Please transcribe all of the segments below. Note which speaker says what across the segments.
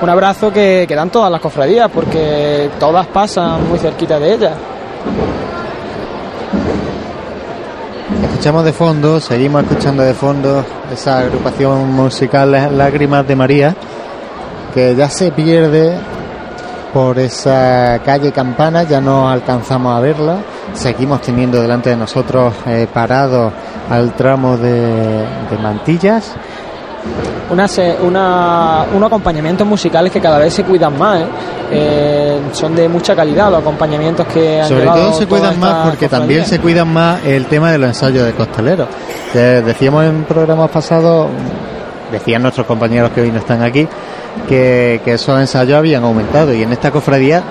Speaker 1: un abrazo que, que dan todas las cofradías, porque todas pasan muy cerquita de ellas.
Speaker 2: Escuchamos de fondo, seguimos escuchando de fondo esa agrupación musical Lágrimas de María, que ya se pierde por esa calle Campana, ya no alcanzamos a verla. Seguimos teniendo delante de nosotros eh, parados al tramo de Mantillas.
Speaker 1: Una, una, unos acompañamientos musicales que cada vez se cuidan más, ¿eh? Eh, son de mucha calidad los acompañamientos que han
Speaker 2: Sobre todo se cuidan más porque también se cuidan más el tema de los ensayos de costaleros. Que decíamos en programas pasados, decían nuestros compañeros que hoy no están aquí, que, que esos ensayos habían aumentado y en esta cofradía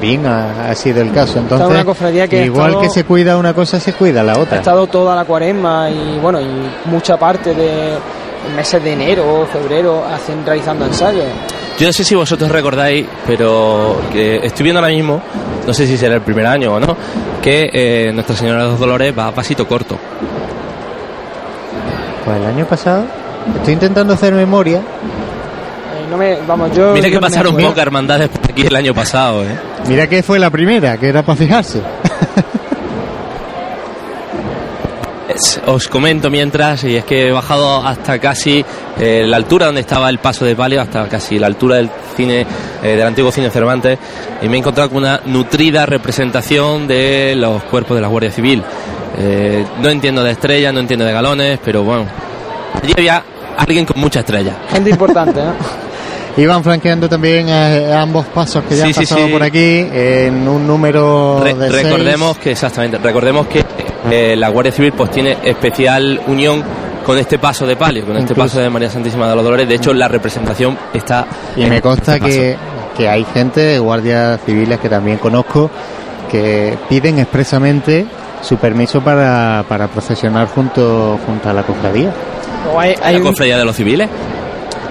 Speaker 2: bien ha, ha sido el caso. Entonces,
Speaker 1: una cofradía que ha
Speaker 2: igual
Speaker 1: estado-
Speaker 2: que se cuida una cosa, se cuida la
Speaker 1: Ha
Speaker 2: otra.
Speaker 1: estado toda la cuaresma y bueno, y mucha parte de meses de enero, febrero, hacen, realizando ensayos.
Speaker 3: Yo no sé si vosotros recordáis, pero que estoy viendo ahora mismo, no sé si será el primer año o no, que eh, Nuestra Señora de los Dolores va a pasito corto.
Speaker 2: Pues el año pasado, estoy intentando hacer memoria,
Speaker 1: Eh, no me, vamos, yo,
Speaker 3: Mira que
Speaker 1: no
Speaker 3: pasaron pocas hermandades por aquí el año pasado, ¿eh?
Speaker 2: mira que fue la primera, que era para fijarse.
Speaker 3: Os comento mientras, y es que he bajado hasta casi eh, la altura donde estaba el paso de palio, hasta casi la altura del cine, eh, del antiguo cine Cervantes, y me he encontrado con una nutrida representación de los cuerpos de la Guardia Civil. Eh, no entiendo de estrellas, no entiendo de galones, pero bueno, allí había alguien con mucha estrella.
Speaker 1: Gente importante, ¿no?
Speaker 2: Iban flanqueando también ambos pasos que ya
Speaker 3: Sí,
Speaker 2: han pasado
Speaker 3: sí.
Speaker 2: por aquí en un número
Speaker 3: Re-
Speaker 2: de seis.
Speaker 3: recordemos que exactamente, recordemos que eh, la Guardia Civil pues tiene especial unión con este paso de palio, con este paso de María Santísima de los Dolores. De hecho, la representación está
Speaker 2: Y
Speaker 3: en
Speaker 2: me consta
Speaker 3: este
Speaker 2: que, que hay gente, guardias civiles que también conozco, que piden expresamente su permiso para, para procesionar junto, junto a la cofradía.
Speaker 1: Luego hay, hay
Speaker 3: la
Speaker 1: un-
Speaker 3: cofradía de los civiles.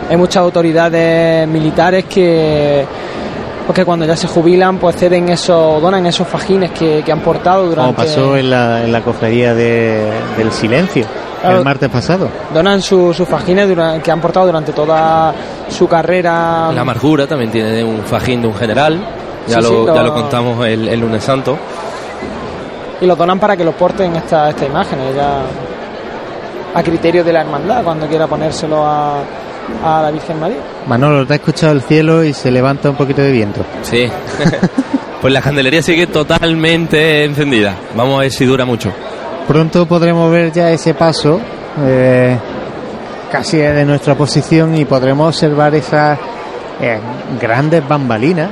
Speaker 1: Hay muchas autoridades militares que porque cuando ya se jubilan pues ceden esos donan esos fajines que, que han portado
Speaker 2: Como
Speaker 1: durante
Speaker 2: pasó en la, en la cofradía de- del silencio
Speaker 1: Claro.
Speaker 2: el martes pasado.
Speaker 1: donan su- sus fajines dura- que han portado durante toda su carrera
Speaker 3: La amargura también tiene un fajín de un general. Ya,
Speaker 1: Sí,
Speaker 3: lo,
Speaker 1: sí, lo-
Speaker 3: ya lo contamos el, el lunes santo.
Speaker 1: y los donan para que los porten estas estas imágenes ya a criterio de la hermandad cuando quiera ponérselo a, a la Virgen María
Speaker 2: Manolo, te ha escuchado el cielo y se levanta un poquito de viento.
Speaker 3: Sí. pues la candelería sigue totalmente encendida. Vamos a ver si dura mucho.
Speaker 2: Pronto podremos ver ya ese paso eh, casi de nuestra posición y podremos observar esas eh, grandes bambalinas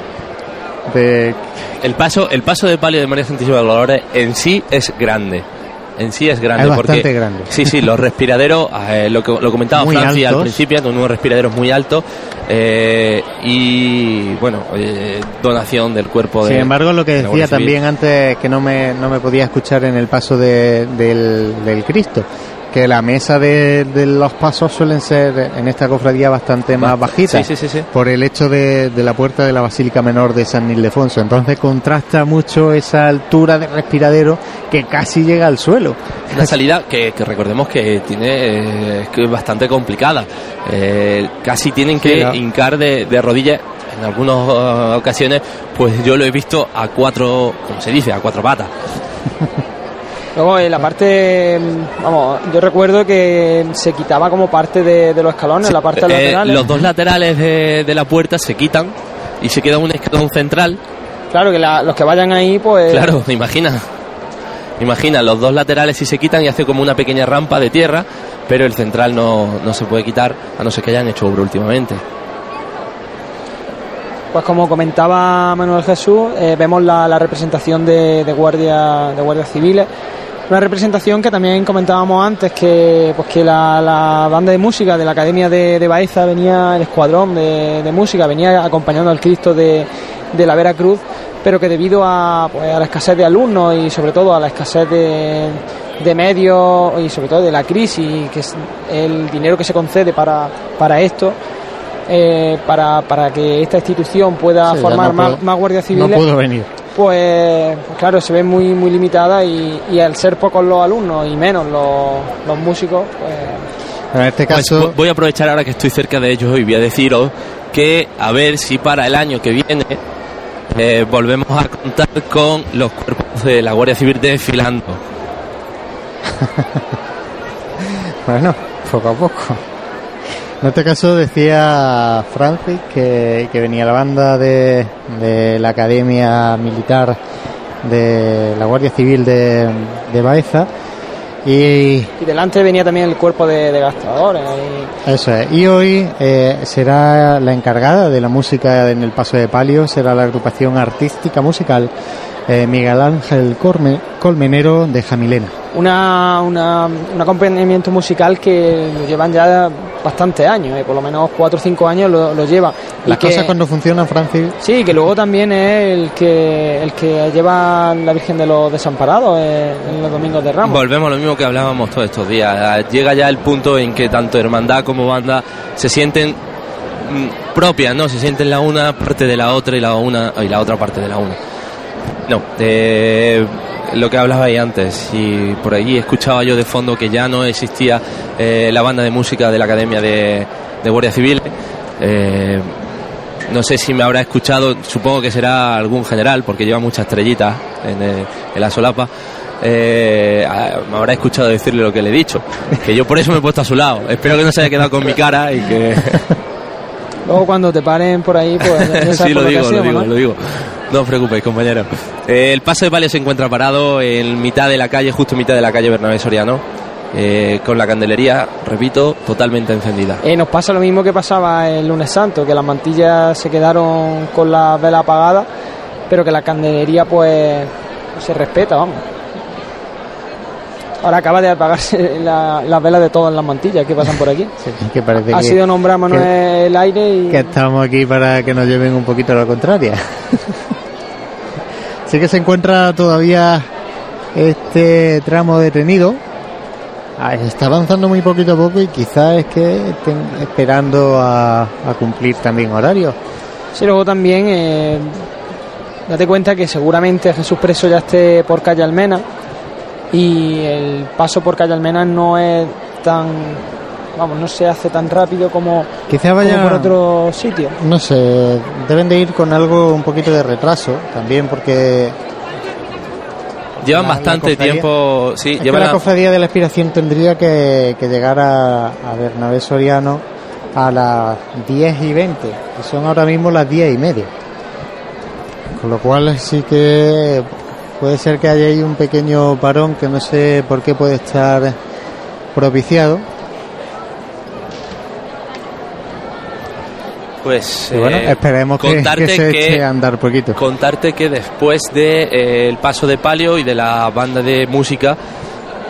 Speaker 2: de
Speaker 3: El paso, el paso de palio de María Santísima de los Dolores en sí es grande. En sí es grande.
Speaker 2: Es bastante
Speaker 3: porque,
Speaker 2: grande.
Speaker 3: Sí, sí, los respiraderos, eh, lo, que, lo comentaba
Speaker 2: Muy
Speaker 3: Francia al principio, con unos respiraderos muy altos eh, y, bueno, eh, donación del cuerpo de.
Speaker 2: Sin embargo, lo que decía también antes que no me, no me podía escuchar en el paso de- del, del Cristo, que la mesa de, de los pasos suelen ser en esta cofradía bastante más bajitas
Speaker 3: Sí, sí, sí, sí.
Speaker 2: por el hecho de, de la puerta de la Basílica Menor de San Ildefonso. Entonces contrasta mucho esa altura de respiradero que casi llega al suelo.
Speaker 3: Una salida que, que recordemos que tiene eh, que es bastante complicada. Eh, casi tienen que hincar de, de rodillas. En algunas eh, ocasiones, pues yo lo he visto a cuatro, como se dice, a cuatro patas.
Speaker 1: Luego en la parte, vamos, yo recuerdo que se quitaba como parte de, de los escalones, la parte
Speaker 3: Eh,
Speaker 1: lateral.
Speaker 3: los dos laterales de, de la puerta se quitan y se queda un escalón central.
Speaker 1: Claro, que la- los que vayan ahí, pues...
Speaker 3: Claro, imagina. Imagina, los dos laterales si se quitan y hace como una pequeña rampa de tierra, pero el central no, no se puede quitar a no ser que hayan hecho obra últimamente.
Speaker 1: Pues como comentaba Manuel Jesús, eh, vemos la, la representación de, de guardia, de guardias civiles. Una representación que también comentábamos antes, que pues que la, la banda de música de la Academia de, de Baeza venía, el escuadrón de, de música, venía acompañando al Cristo de, de la Vera Cruz, pero que debido a, pues, a la escasez de alumnos y sobre todo a la escasez de, de medios y sobre todo de la crisis, que es el dinero que se concede para, para esto, eh, para, para que esta institución pueda
Speaker 2: Sí,
Speaker 1: formar
Speaker 2: no
Speaker 1: más,
Speaker 2: puedo-
Speaker 1: más guardias
Speaker 2: No
Speaker 1: civiles,
Speaker 2: puedo venir.
Speaker 1: Pues, claro, se ve muy muy limitada y, y al ser pocos los alumnos y menos los, los músicos, pues
Speaker 2: En este
Speaker 3: Pues
Speaker 2: caso,
Speaker 3: vo- voy a aprovechar ahora que estoy cerca de ellos y voy a deciros que a ver si para el año que viene eh, volvemos a contar con los cuerpos de la Guardia Civil desfilando.
Speaker 2: bueno, poco a poco. En este caso decía Francis que, venía la banda de, de, la Academia Militar de la Guardia Civil de, de Baeza y,
Speaker 1: delante venía también el cuerpo de, gastadores.
Speaker 2: Eso es. Y hoy eh, será la encargada de la música en el Paso de Palio, será la agrupación artística musical eh, Miguel Ángel Colmenero de Jamilena.
Speaker 1: Una, una, un acompañamiento musical que lo llevan ya bastantes años, eh, por lo menos cuatro o cinco años lo, lo lleva.
Speaker 2: Las cosas cuando funcionan, Francis.
Speaker 1: Sí, que luego también es el que el que lleva la Virgen de los Desamparados eh, en los domingos de Ramos.
Speaker 3: Volvemos a lo mismo que hablábamos todos estos días. Llega ya el punto en que tanto hermandad como banda se sienten mm, propias, ¿no? Se sienten la una parte de la otra y la una y la otra parte de la una. No, eh, lo que hablaba ahí antes, y por ahí escuchaba yo de fondo que ya no existía eh, la banda de música de la Academia de, Guardia Civil. Eh, no sé si me habrá escuchado, supongo que será algún general, porque lleva muchas estrellitas en, la solapa. me habrá escuchado decirle lo que le he dicho, que yo por eso me he puesto a su lado. Espero que no se haya quedado con mi cara y que.
Speaker 1: Luego cuando te paren por ahí, pues
Speaker 3: sí, lo digo, lo digo, lo digo. No os preocupéis, compañero. Eh, el paso de palio se encuentra parado en mitad de la calle, justo en mitad de la calle Bernabé Soriano. Eh, con la candelería, repito, totalmente encendida.
Speaker 1: Eh, nos pasa lo mismo que pasaba el lunes santo, que las mantillas se quedaron con la vela apagada, pero que la candelería pues se respeta, vamos. Ahora acaba de apagarse las la velas de todas las mantillas que pasan por aquí.
Speaker 2: que parece
Speaker 1: ha sido nombrado Manuel el aire y...
Speaker 2: Que estamos aquí para que nos lleven un poquito a la contraria. sí que se encuentra todavía este tramo detenido. Ah, está avanzando muy poquito a poco y quizás es que estén esperando a, cumplir también horario.
Speaker 1: Sí, luego también eh, date cuenta que seguramente Jesús Preso ya esté por calle Almena y el paso por calle Almena no es tan vamos, no se hace tan rápido como,
Speaker 2: Quizá vaya,
Speaker 1: por otro sitio.
Speaker 2: No sé, deben de ir con algo un poquito de retraso también porque...
Speaker 3: Llevan bastante tiempo, sí, llevan
Speaker 2: la cofradía de la Inspiración tendría que, llegar a, a Bernabé Soriano a las 10 y 20, y son ahora mismo las 10 y media. Con lo cual sí que puede ser que haya ahí un pequeño parón que no sé por qué puede estar propiciado
Speaker 3: Pues
Speaker 2: bueno, eh, esperemos que, se eche a andar poquito.
Speaker 3: Contarte que después del de, eh, paso de palio y de la banda de música,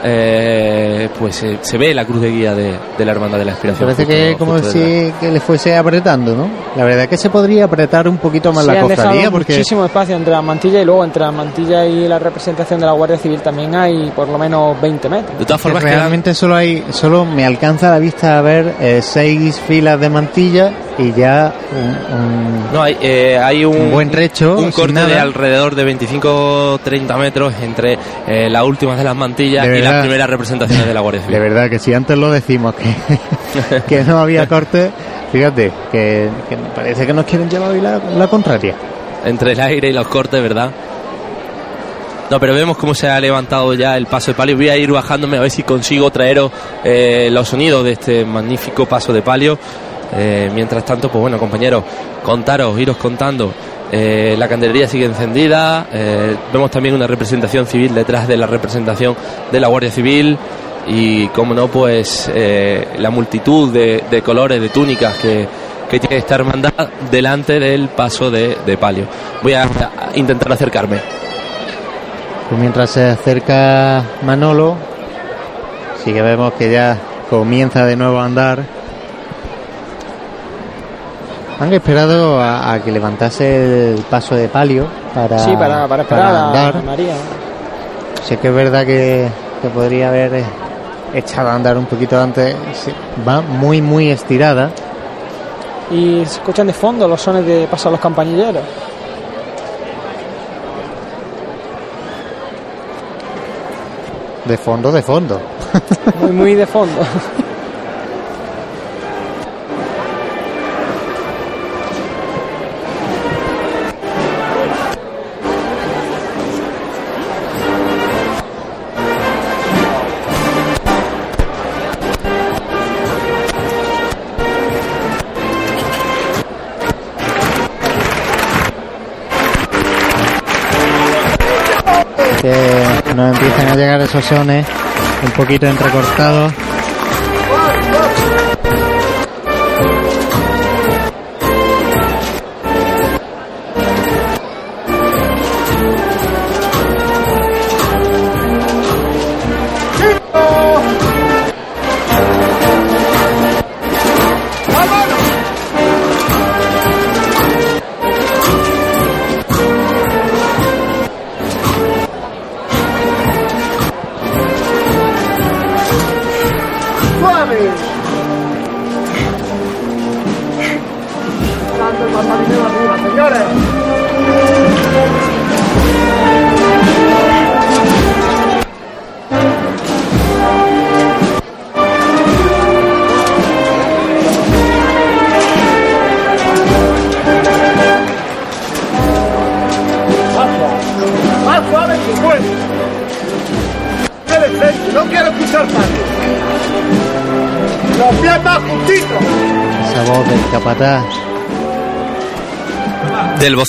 Speaker 3: eh, pues eh, se ve la cruz de guía de, la Hermandad de la Inspiración.
Speaker 2: Parece que como si que le fuese apretando, ¿no? La verdad es que se podría apretar un poquito más la cofradía porque
Speaker 1: muchísimo espacio entre la mantilla y luego entre la mantilla y la representación de la Guardia Civil también hay por lo menos 20 metros.
Speaker 2: De todas formas, realmente solo hay solo me alcanza la vista a ver eh, seis filas de mantilla y ya un,
Speaker 3: no hay eh, hay un,
Speaker 2: buen trecho
Speaker 3: un corte de alrededor de 25-30 metros entre eh, las últimas de las mantillas y las primeras representaciones de la Guardia Civil.
Speaker 2: de verdad que si antes lo decimos que, que no había corte fíjate que, parece que nos quieren llevar hoy la, contraria.
Speaker 3: Entre el aire y los cortes verdad no, pero vemos cómo se ha levantado ya el paso de palio. Voy a ir bajándome a ver si consigo traeros eh, los sonidos de este magnífico paso de palio. Eh, mientras tanto, pues bueno, compañeros, contaros, iros contando. Eh, la candelería sigue encendida. Eh, vemos también una representación civil detrás de la representación de la Guardia Civil. Y, como no, pues la multitud de, colores, de túnicas que, que tiene esta hermandad delante del paso de, palio. Voy a, intentar acercarme.
Speaker 2: Pues mientras se acerca Manolo, sí que vemos que ya comienza de nuevo a andar han esperado a, que levantase el paso de palio para,
Speaker 1: sí, para, para esperar a María.
Speaker 2: Sé que es verdad que, podría haber echado a andar un poquito antes. Va muy, muy estirada.
Speaker 1: Y se escuchan de fondo los sones de paso a los campanilleros.
Speaker 2: De fondo, de fondo.
Speaker 1: Muy, muy de fondo.
Speaker 2: llegar esos sones un poquito entrecortados.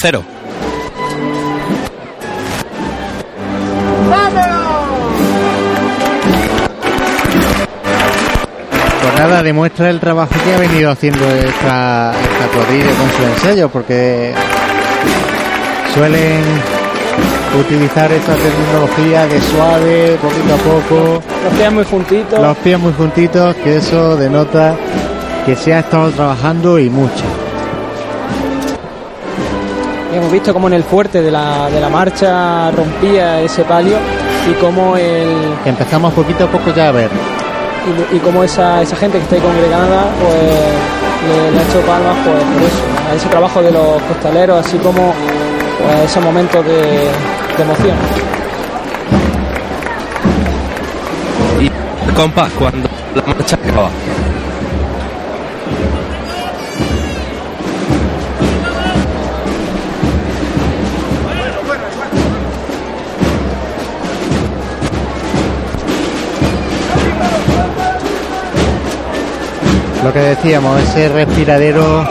Speaker 3: 0.
Speaker 2: Pues nada, demuestra el trabajo que ha venido haciendo esta, esta con su ensayo, porque suelen utilizar esta tecnología de suave, poquito a poco.
Speaker 1: Los pies muy juntitos.
Speaker 2: Los pies muy juntitos, que eso denota que se ha estado trabajando y mucho.
Speaker 1: Hemos visto cómo en el fuerte de la, de la marcha rompía ese palio y cómo el
Speaker 2: Empezamos poquito a poco ya a ver.
Speaker 1: y, y cómo esa, esa gente que está ahí congregada pues le, le ha hecho palmas pues por eso, a ese trabajo de los costaleros, así como pues, ese momento de, de emoción.
Speaker 3: Y compás cuando la marcha acaba.
Speaker 2: Lo que decíamos, ese respiradero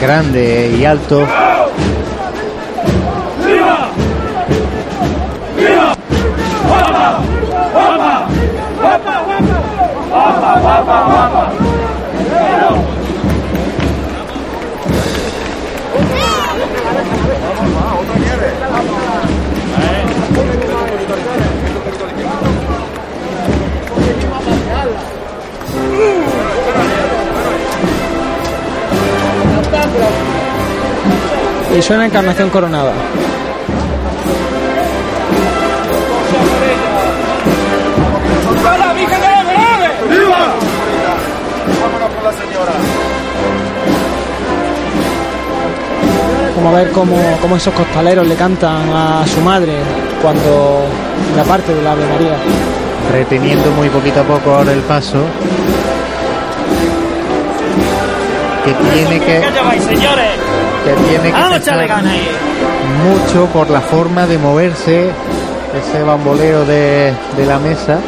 Speaker 2: grande y alto.
Speaker 1: Y suena encarnación coronada. Como a ver cómo, cómo esos costaleros le cantan a su madre cuando la parte de la Ave María.
Speaker 2: reteniendo muy poquito a poco ahora el paso. Que tiene que,
Speaker 4: ¿Qué lleváis, señores?
Speaker 2: Que tiene que pesar mucho por la forma de moverse, ese bamboleo de, de la mesa,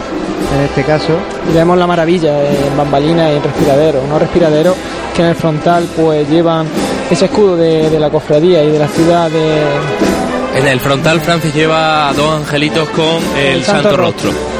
Speaker 2: en este caso.
Speaker 1: Y vemos la maravilla en bambalina y en respiradero. Unos respiraderos que en el frontal pues llevan ese escudo de, de la cofradía y de la ciudad de,
Speaker 3: En el frontal Francis lleva a dos angelitos con el,
Speaker 1: El
Speaker 3: santo,
Speaker 1: Santo
Speaker 3: rostro.
Speaker 5: ¡Suavecito,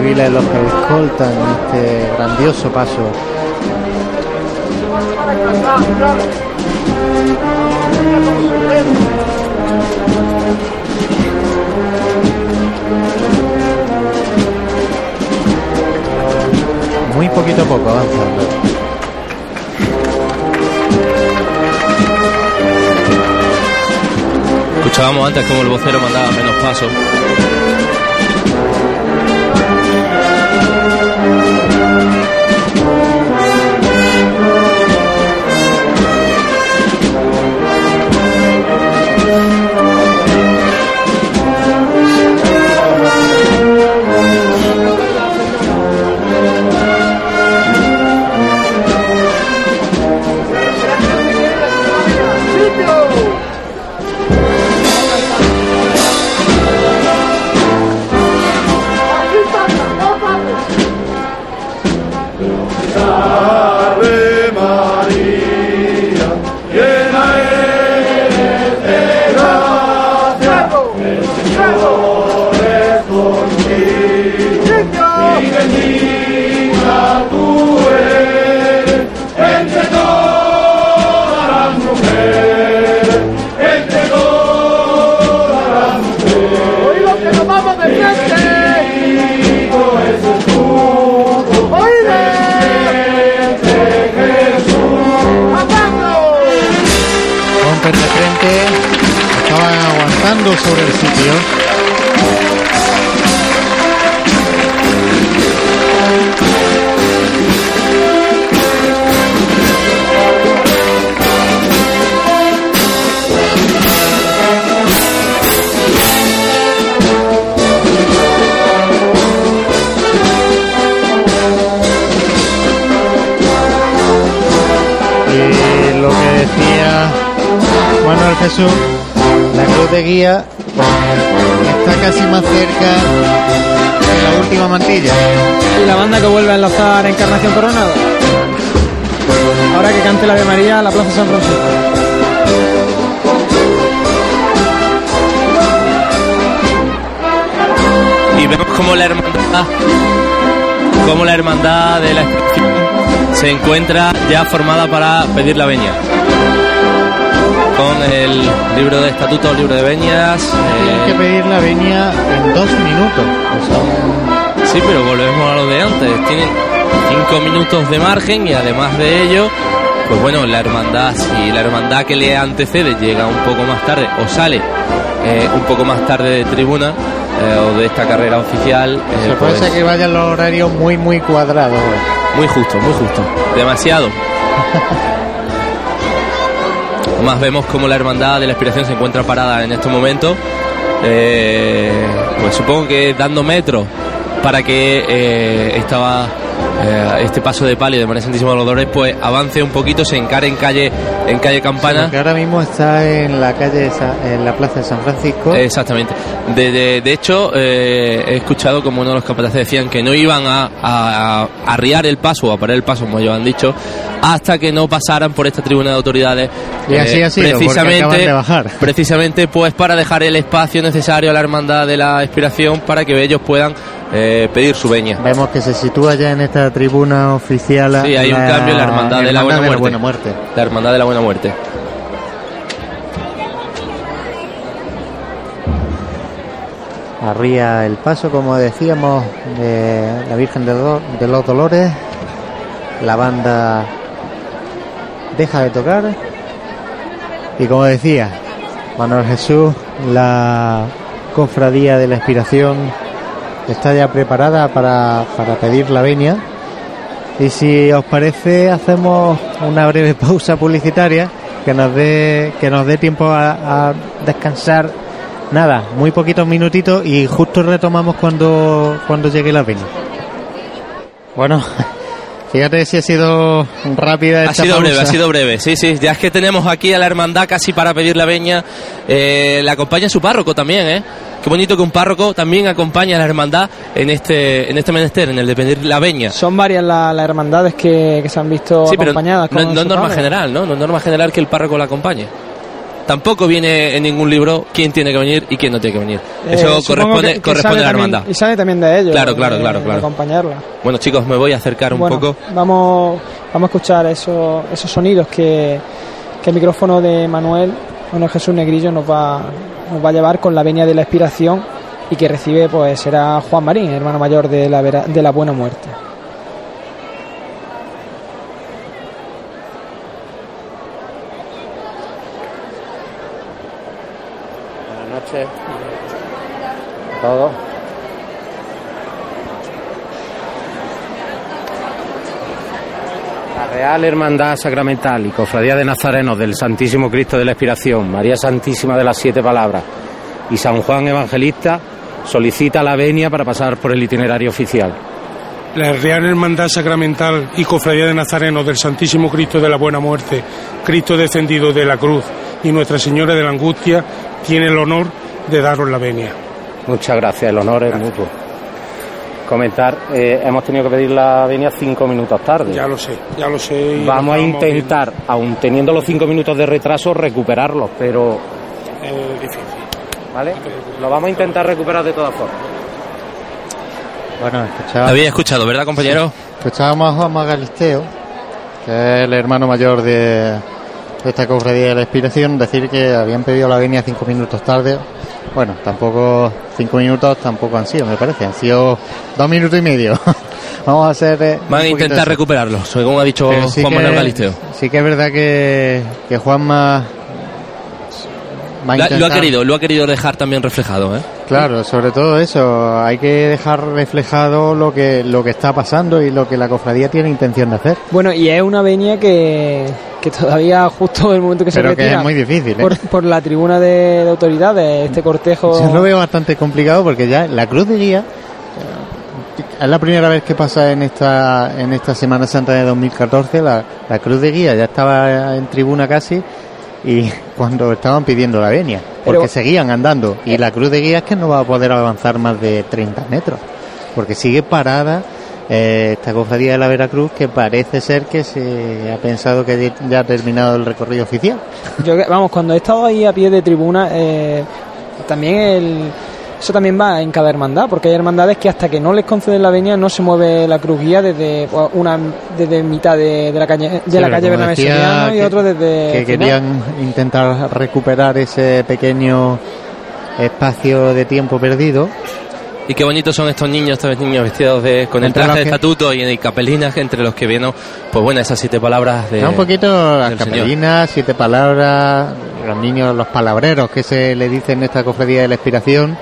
Speaker 2: civiles los que escoltan este grandioso paso. Muy poquito a poco avanzando.
Speaker 3: Escuchábamos antes como el vocero mandaba menos pasos.
Speaker 2: Sobre el sitio. Y lo que decía Manuel Jesús, de guía está casi más cerca de la última mantilla.
Speaker 1: Y la banda que vuelve a enlazar Encarnación Coronado. Ahora que cante la de María a la Plaza San Francisco.
Speaker 3: y vemos como la hermandad como la hermandad de la se encuentra ya formada para pedir la veña con el libro de estatutos, libro de veñas
Speaker 2: que
Speaker 3: eh,
Speaker 2: pedir la venia en dos minutos.
Speaker 3: Sí pero volvemos a lo de antes tienen cinco minutos de margen y además de ello pues bueno la hermandad si la hermandad que le antecede llega un poco más tarde o sale eh, un poco más tarde de tribuna eh, o de esta carrera oficial eh,
Speaker 2: se puede
Speaker 3: pues-
Speaker 2: ser que vayan los horarios muy, muy cuadrados.
Speaker 3: Muy justo, muy justo. Demasiado. Más vemos como la hermandad de la inspiración se encuentra parada en estos momentos. Eh, pues supongo que dando metros para que eh, estaba eh, este paso de palio de María Santísima de los Dolores pues avance un poquito, se encare en calle en calle Campana.
Speaker 2: Que ahora mismo está en la calle, de Sa- en la plaza de San Francisco.
Speaker 3: Exactamente. De, de- de hecho, eh, he escuchado como uno de los capataces decían que no iban a, a, a arriar el paso o a parar el paso, como ellos han dicho, hasta que no pasaran por esta tribuna de autoridades.
Speaker 2: Y así ha sido, acaban de bajar.
Speaker 3: precisamente pues para dejar el espacio necesario a la hermandad de la expiración para que ellos puedan eh, pedir su veña.
Speaker 2: Vemos que se sitúa ya en esta tribuna oficial.
Speaker 3: Sí, hay un cambio en la hermandad de la buena muerte.
Speaker 2: muerte.
Speaker 3: La hermandad de la buena muerte.
Speaker 2: Arría el paso, como decíamos, de la Virgen de, de los Dolores. La banda deja de tocar. Y como decía, Manuel Jesús, la cofradía de la inspiración está ya preparada para, para pedir la venia. Y si os parece, hacemos una breve pausa publicitaria que nos dé, que nos dé tiempo a, a descansar. Nada, muy poquitos minutitos y justo retomamos cuando, cuando llegue la venia. Bueno, fíjate si ha sido rápida
Speaker 3: Ha
Speaker 2: esta
Speaker 3: sido breve, ha sido breve, sí, sí. Ya es que tenemos aquí a la hermandad casi para pedir la veña. Eh, le acompaña su párroco también, ¿eh? Qué bonito que un párroco también acompaña a la hermandad en este, en este menester, en el de pedir la veña.
Speaker 1: Son varias la- las hermandades que, que se han visto
Speaker 3: Sí, pero
Speaker 1: acompañadas
Speaker 3: no, es norma
Speaker 1: padre.
Speaker 3: general, ¿no? No es norma general que el párroco la acompañe. Tampoco viene en ningún libro quién tiene que venir y quién no tiene que venir.
Speaker 1: Eh,
Speaker 3: Eso corresponde,
Speaker 1: que- que
Speaker 3: corresponde a la
Speaker 1: también-
Speaker 3: hermandad.
Speaker 1: Y sale también de ellos.
Speaker 3: Claro, claro,
Speaker 1: de-
Speaker 3: claro,
Speaker 1: de
Speaker 3: claro.
Speaker 1: acompañarla.
Speaker 3: Bueno, chicos, me voy a acercar un
Speaker 1: Bueno,
Speaker 3: poco.
Speaker 1: Vamos, vamos a escuchar esos, esos sonidos que, que el micrófono de Manuel, Manuel Jesús Negrillo, nos va, nos va a llevar con la venia de la expiración y que recibe, pues será Juan Marín, hermano mayor de la, vera- de la Buena Muerte.
Speaker 4: La Real Hermandad Sacramental y Cofradía de Nazarenos del Santísimo Cristo de la Expiración, María Santísima de las Siete Palabras y San Juan Evangelista solicita la venia para pasar por el itinerario oficial.
Speaker 6: La Real Hermandad Sacramental y Cofradía de Nazareno del Santísimo Cristo de la Buena Muerte, Cristo descendido de la cruz y Nuestra Señora de la Angustia tiene el honor de daros la venia.
Speaker 4: Muchas gracias, el honor es mutuo. Comentar, eh, hemos tenido que pedir la venia cinco minutos tarde.
Speaker 6: Ya lo sé, ya lo sé.
Speaker 4: Vamos a intentar, aun teniendo los cinco minutos de retraso, recuperarlos, pero
Speaker 6: viendo. Es difícil.
Speaker 4: ¿vale? Lo vamos a intentar recuperar de todas formas.
Speaker 2: Bueno, escuchaba-
Speaker 3: Había escuchado, ¿verdad, compañero?
Speaker 2: Escuchábamos a Juan Magalisteo, que es el hermano mayor de, de esta cofradía de la inspiración, decir que habían pedido la venia cinco minutos tarde. Bueno, tampoco cinco minutos tampoco han sido, me parece, han sido dos minutos y medio. Vamos a hacer. eh,
Speaker 3: Van a intentar recuperarlo, según ha dicho
Speaker 2: sí
Speaker 3: Juan
Speaker 2: que-
Speaker 3: Manuel Galisteo.
Speaker 2: Sí que es verdad que, que Juanma va a
Speaker 3: Lo, ha- lo ha
Speaker 2: intentar-
Speaker 3: querido, lo ha querido dejar también reflejado, ¿eh?
Speaker 2: Claro, sobre todo eso, hay que dejar reflejado lo que lo que está pasando y lo que la cofradía tiene intención de hacer.
Speaker 1: Bueno, y es una venia que, que todavía justo en el momento que se
Speaker 2: Pero que
Speaker 1: retira
Speaker 2: es muy difícil, ¿eh?
Speaker 1: por, por la tribuna de, de autoridades, este cortejo...
Speaker 2: Yo lo veo bastante complicado porque ya la cruz de guía eh, es la primera vez que pasa en esta en esta Semana Santa de 2014. La, la cruz de guía ya estaba en tribuna casi y cuando estaban pidiendo la venia, porque
Speaker 1: Pero-
Speaker 2: seguían andando y la cruz de guía es que no va a poder avanzar más de 30 metros porque sigue parada. eh, esta cofradía de la Veracruz que parece ser que se ha pensado que ya ha terminado el recorrido oficial.
Speaker 1: Yo, que- vamos, cuando he estado ahí a pie de tribuna, eh, también el, eso también va en cada hermandad, porque hay hermandades que hasta que no les conceden la venia no se mueve la cruz guía desde una desde mitad de, de la calle de
Speaker 2: Sí,
Speaker 1: la calle Bernabé
Speaker 2: decía
Speaker 1: Soriano y
Speaker 2: que-
Speaker 1: otro desde
Speaker 2: que querían intentar recuperar ese pequeño espacio de tiempo perdido.
Speaker 3: Y qué bonitos son estos niños, estos niños vestidos de, con el traje de
Speaker 2: que-
Speaker 3: estatuto y en capelinas, entre los que vienen, pues bueno, esas siete palabras de...
Speaker 2: Da un poquito las capelinas, siete palabras, los niños, los palabreros que se le dicen en esta cofradía de la expiración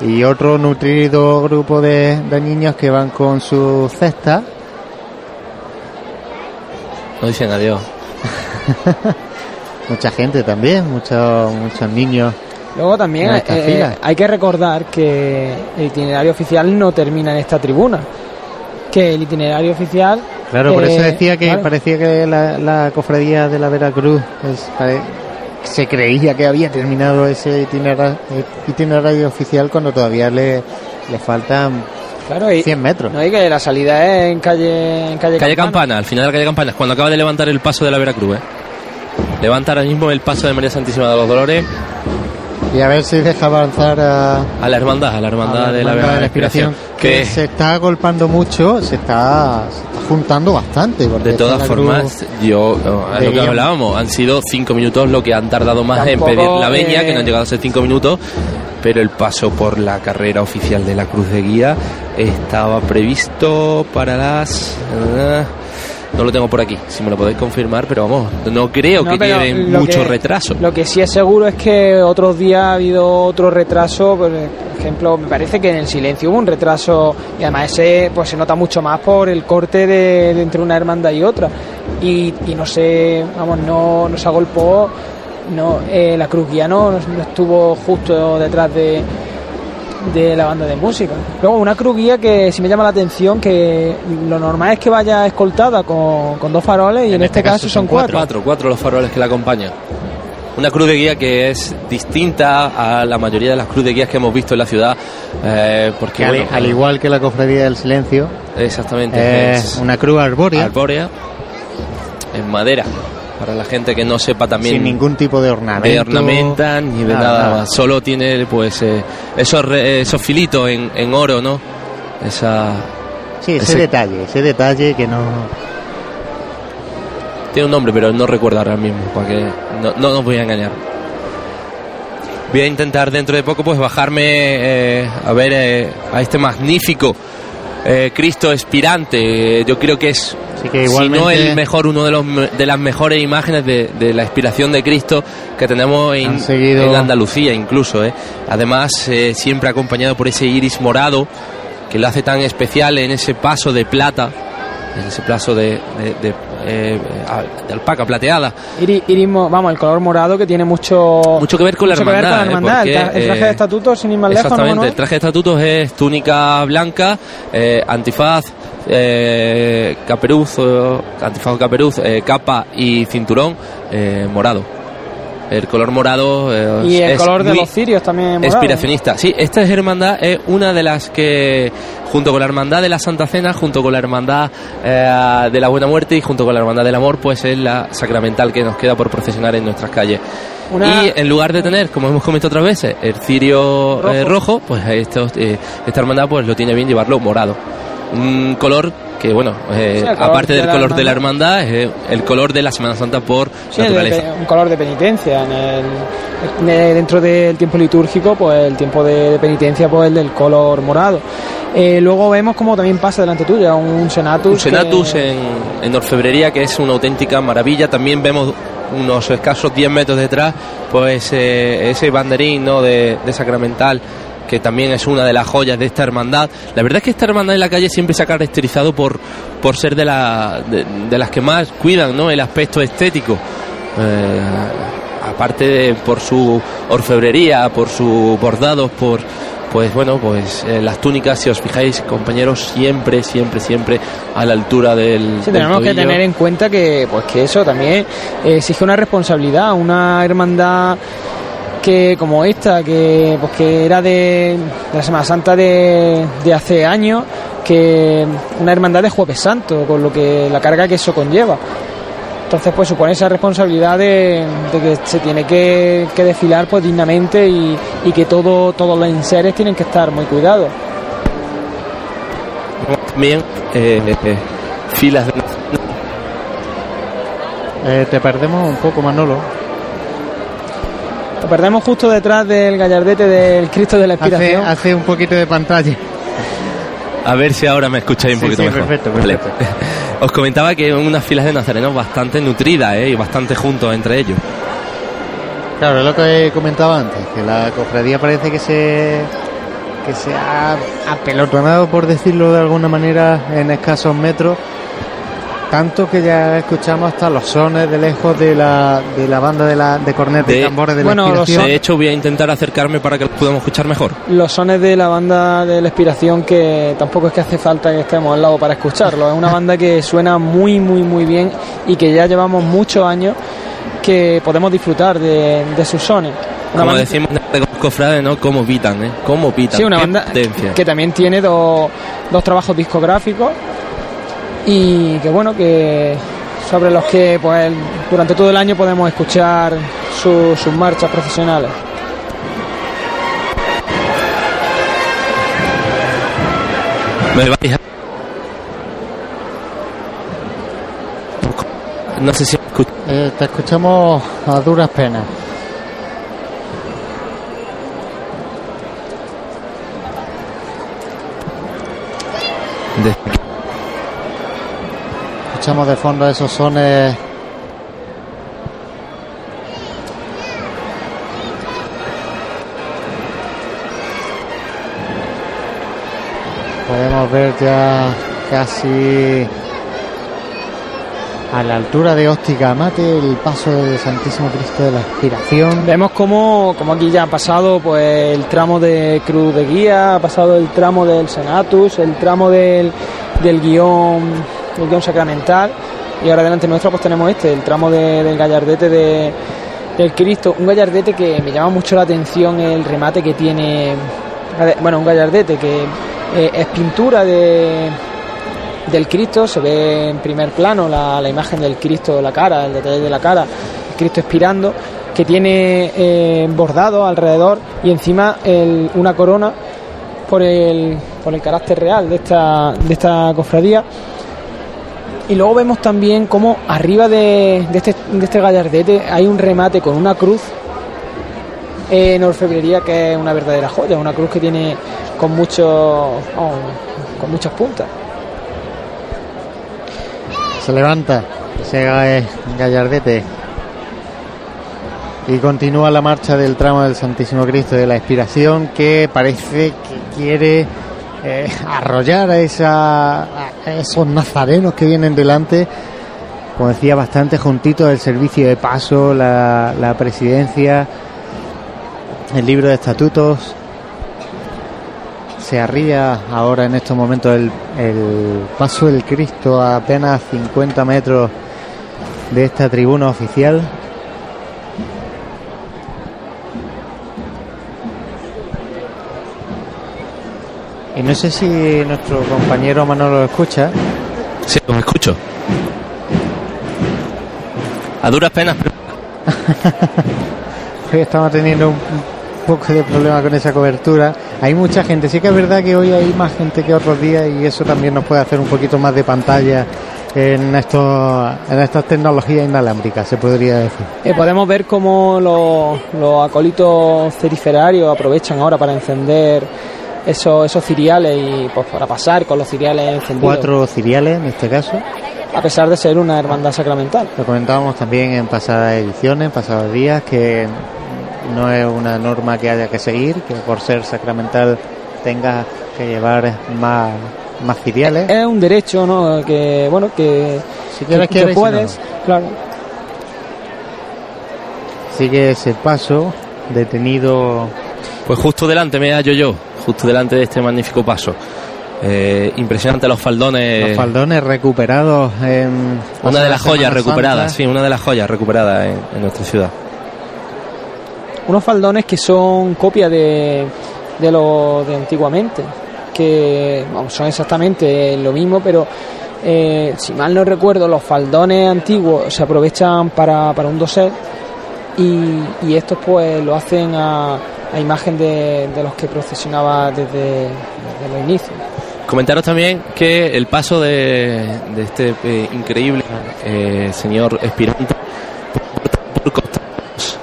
Speaker 2: y otro nutrido grupo de, de niños que van con su cesta.
Speaker 3: No dicen adiós.
Speaker 2: Mucha gente también, muchos muchos niños.
Speaker 1: Luego también eh, eh, hay que recordar que el itinerario oficial no termina en esta tribuna. Que el itinerario oficial.
Speaker 2: Claro, por eso
Speaker 1: eh,
Speaker 2: decía que
Speaker 1: claro,
Speaker 2: parecía que la, la cofradía de la Veracruz pare- se creía que había terminado ese itinerario, itinerario oficial cuando todavía le, le faltan
Speaker 1: claro, y,
Speaker 2: 100 metros.
Speaker 1: no, y que la salida es en calle, en calle,
Speaker 3: Calle
Speaker 1: Campana.
Speaker 3: Campana, al final de la calle Campana, cuando acaba de levantar el paso de la Veracruz, ¿eh? Levanta ahora mismo el paso de María Santísima de los Dolores
Speaker 2: Y a ver si deja avanzar a,
Speaker 3: a la hermandad, a la hermandad,
Speaker 2: a la
Speaker 3: de la,
Speaker 2: hermandad de la que
Speaker 3: que
Speaker 2: se está agolpando mucho, se está, se está juntando bastante.
Speaker 3: de todas formas, yo, no, es
Speaker 2: de
Speaker 3: lo que hablábamos, han sido cinco minutos lo que han tardado más
Speaker 1: Tampoco,
Speaker 3: en pedir la venia,
Speaker 1: eh,
Speaker 3: que no han llegado a ser cinco minutos, pero el paso por la carrera oficial de la Cruz de Guía estaba previsto para las... eh, no lo tengo por aquí, si me lo podéis confirmar, pero vamos, no creo
Speaker 1: No,
Speaker 3: que lleven mucho
Speaker 1: que-
Speaker 3: retraso.
Speaker 1: Lo que sí es seguro es que otros días ha habido otro retraso. Por ejemplo, me parece que en el silencio hubo un retraso y además ese pues se nota mucho más por el corte de, de entre una hermandad y otra. Y, y no sé, vamos, no, no se agolpó. No, eh, la Cruz Guía no, no estuvo justo detrás de, de la banda de música. Luego una cruz guía que sí me llama la atención que lo normal es que vaya escoltada con, con dos faroles y en, este, caso, son cuatro.
Speaker 3: Cuatro, cuatro los faroles que la acompañan. Una cruz de guía que es distinta a la mayoría de las cruz de guías que hemos visto en la ciudad. eh, porque,
Speaker 2: que al,
Speaker 3: bueno,
Speaker 2: al igual que la cofradía del silencio,
Speaker 3: Exactamente.
Speaker 2: es
Speaker 3: es
Speaker 2: una cruz arbórea,
Speaker 3: arbórea en madera. Para la gente que no sepa también
Speaker 2: sin ningún tipo de ornamento.
Speaker 3: de ornamenta ni de
Speaker 2: nada,
Speaker 3: nada,
Speaker 2: nada.
Speaker 3: más. Solo tiene pues eh, esos, re- esos filitos en, en oro, ¿no? Esa
Speaker 2: Sí, ese,
Speaker 3: ese-
Speaker 2: detalle, ese detalle que no...
Speaker 3: Tiene un nombre, pero no recuerdo ahora mismo, para que no, no nos voy a engañar. Voy a intentar dentro de poco pues bajarme eh, a ver eh, a este magnífico eh, Cristo expirante. Yo creo que es, si no el mejor, uno de, los, de las mejores imágenes de, de la expiración de Cristo que tenemos en,
Speaker 2: seguido-
Speaker 3: en Andalucía incluso. ¿eh? Además, eh, siempre acompañado por ese iris morado que lo hace tan especial en ese paso de plata, en ese paso de, de, de, eh, de alpaca plateada.
Speaker 1: Iri- irismo- vamos, el color morado que tiene mucho,
Speaker 3: Mucho que ver con la hermandad,
Speaker 1: con la
Speaker 3: ¿eh?
Speaker 1: hermandad. El tra-
Speaker 3: Porque,
Speaker 1: el, traje de
Speaker 3: eh,
Speaker 1: estatuto, sin ir más lejos, ¿no,
Speaker 3: Exactamente, el traje de estatutos es túnica blanca, eh, antifaz, eh, caperuz, antifaz o caperuz, capa y cinturón eh, morado. El color morado eh,
Speaker 1: y el
Speaker 3: es
Speaker 1: color de los cirios también morado.
Speaker 3: Inspiracionista. Sí, esta es hermandad es una de las que, junto con la hermandad de la Santa Cena, junto con la hermandad eh, de la Buena Muerte y junto con la hermandad del Amor, pues es la sacramental que nos queda por procesionar en nuestras calles.
Speaker 1: Una-
Speaker 3: Y en lugar de tener, como hemos comentado otras veces, el cirio
Speaker 1: Rojo.
Speaker 3: eh, rojo, pues estos, eh, esta hermandad pues lo tiene bien llevarlo morado. Un color que, bueno, eh,
Speaker 1: Sí,
Speaker 3: aparte
Speaker 1: de
Speaker 3: del color de la hermandad, es eh, el color de la Semana Santa por
Speaker 1: Sí,
Speaker 3: naturaleza.
Speaker 1: un color de penitencia. En el, el- dentro del tiempo litúrgico, pues el tiempo de, de penitencia, pues el del color morado. Eh, luego vemos como también pasa delante tuya un senatus.
Speaker 3: un senatus
Speaker 1: que-
Speaker 3: en, en orfebrería que es una auténtica maravilla. También vemos unos escasos 10 metros detrás, pues ese banderín ¿no? de, de Sacramental que también es una de las joyas de esta hermandad. La verdad es que esta hermandad en la calle siempre se ha caracterizado por, por ser de, la, de, de las que más cuidan ¿no? el aspecto estético. Eh, aparte de, por su orfebrería, por sus bordados, por pues bueno, pues eh, las túnicas, si os fijáis, compañeros, siempre, siempre, siempre a la altura del.
Speaker 1: Sí,
Speaker 3: del
Speaker 1: tenemos que tener en cuenta que, pues que eso también exige una responsabilidad, una hermandad que como esta, que pues que era de, de la Semana Santa de, de hace años, que una hermandad de Jueves Santo, con lo que la carga que eso conlleva. Entonces, pues supone esa responsabilidad de, de que se tiene que, que desfilar pues dignamente y, y que todo, todos los enseres tienen que estar muy cuidados.
Speaker 3: También eh, eh, filas de.
Speaker 2: Eh, te perdemos un poco, Manolo.
Speaker 1: Lo perdemos justo detrás del gallardete del Cristo de la
Speaker 2: Hace,
Speaker 1: Expiración.
Speaker 2: hace un poquito de pantalla.
Speaker 3: A ver si ahora me escucháis un
Speaker 2: Sí,
Speaker 3: poquito
Speaker 2: sí,
Speaker 3: mejor.
Speaker 2: perfecto,
Speaker 3: Vale.
Speaker 2: perfecto.
Speaker 3: Os comentaba que unas filas de nazarenos bastante nutridas ¿eh? y bastante juntos entre ellos.
Speaker 2: Claro, es lo que comentaba antes, que la cofradía parece que se que se ha apelotonado, por decirlo de alguna manera, en escasos metros, tanto que ya escuchamos hasta los sones de lejos de la, de la banda de, la, de cornetas y
Speaker 3: De-
Speaker 2: tambores de
Speaker 1: bueno,
Speaker 2: la
Speaker 1: los
Speaker 2: inspiración.
Speaker 3: De hecho, voy a intentar acercarme para que los podamos escuchar mejor.
Speaker 1: los sones de la banda de la Expiración que tampoco es que hace falta que estemos al lado para escucharlo. Es una banda que suena muy, muy, muy bien y que ya llevamos muchos años que podemos disfrutar de, de sus sones. Una
Speaker 3: Como decimos de cofrades, ¿no? Cómo pitan, ¿eh? Cómo pitan.
Speaker 1: Sí, una banda
Speaker 3: potencia.
Speaker 1: que también tiene dos, dos trabajos discográficos y que bueno, que sobre los que pues durante todo el año podemos escuchar su- sus marchas profesionales.
Speaker 3: Me vais a- No sé si
Speaker 2: Eh, te escuchamos a duras penas.
Speaker 3: de-
Speaker 2: De fondo esos sones Podemos ver ya casi a la altura de Óstica Mate el paso del Santísimo Cristo de la Aspiración.
Speaker 1: Vemos como, como aquí ya ha pasado pues el tramo de Cruz de Guía, ha pasado el tramo del Senatus, el tramo del, del guion del guion sacramental y ahora delante nuestro pues tenemos este, el tramo de- del gallardete de, del Cristo, un gallardete que me llama mucho la atención el remate que tiene, bueno, un gallardete que eh, es pintura de, del Cristo, se ve en primer plano la, imagen del Cristo, la cara, el detalle de la cara, el Cristo expirando, que tiene eh, bordado alrededor y encima el- una corona por el, por el carácter real de esta, de esta cofradía. Y luego vemos también cómo arriba de, de este, de este gallardete hay un remate con una cruz en orfebrería que es una verdadera joya, una cruz que tiene con mucho, oh, con muchas puntas.
Speaker 2: Se levanta ese ga- gallardete y continúa la marcha del tramo del Santísimo Cristo de la Expiración que parece que quiere eh, arrollar a, esa, esos nazarenos que vienen delante. Como decía, bastante juntitos el servicio de paso, la, la presidencia, el libro de estatutos. Se arría ahora en estos momentos el, el paso del Cristo a apenas 50 metros de esta tribuna oficial. No sé si nuestro compañero Manolo lo escucha.
Speaker 3: Sí, os escucho. A duras penas, pero
Speaker 2: Hoy estamos teniendo un, un poco de problema con esa cobertura. Hay mucha gente, sí que es verdad que hoy hay más gente que otros días y eso también nos puede hacer un poquito más de pantalla en, estos, en estas tecnologías inalámbricas, se podría decir.
Speaker 1: Eh, podemos ver cómo los, los acólitos ceriferarios aprovechan ahora para encender esos, esos ciriales y pues para pasar con los ciriales encendidos.
Speaker 2: Cuatro ciriales en este caso.
Speaker 1: a pesar de ser una hermandad sacramental.
Speaker 2: Lo comentábamos también en pasadas ediciones, en pasados días, que no es una norma que haya que seguir, que por ser sacramental tenga que llevar más, más filiales.
Speaker 1: Es un derecho, ¿no? Que, bueno, que,
Speaker 2: Si quieres,
Speaker 1: que
Speaker 2: si
Speaker 1: puedes,
Speaker 2: no.
Speaker 1: claro.
Speaker 2: Sigue ese paso detenido
Speaker 3: Pues justo delante me hallo yo, justo delante de este magnífico paso. Eh, impresionante los faldones.
Speaker 2: los faldones recuperados en
Speaker 3: una de las joyas recuperadas,
Speaker 2: Santa.
Speaker 3: sí, una de las joyas recuperadas en, en nuestra ciudad.
Speaker 1: Unos faldones que son copia de, de lo de antiguamente, que son exactamente lo mismo, pero eh, si mal no recuerdo, los faldones antiguos se aprovechan para, para un dosel y, y estos pues lo hacen a, a imagen de, de los que procesionaba desde, desde los inicios.
Speaker 3: Comentaros también que el paso de, de este eh, increíble eh, señor Espirante por costaleros,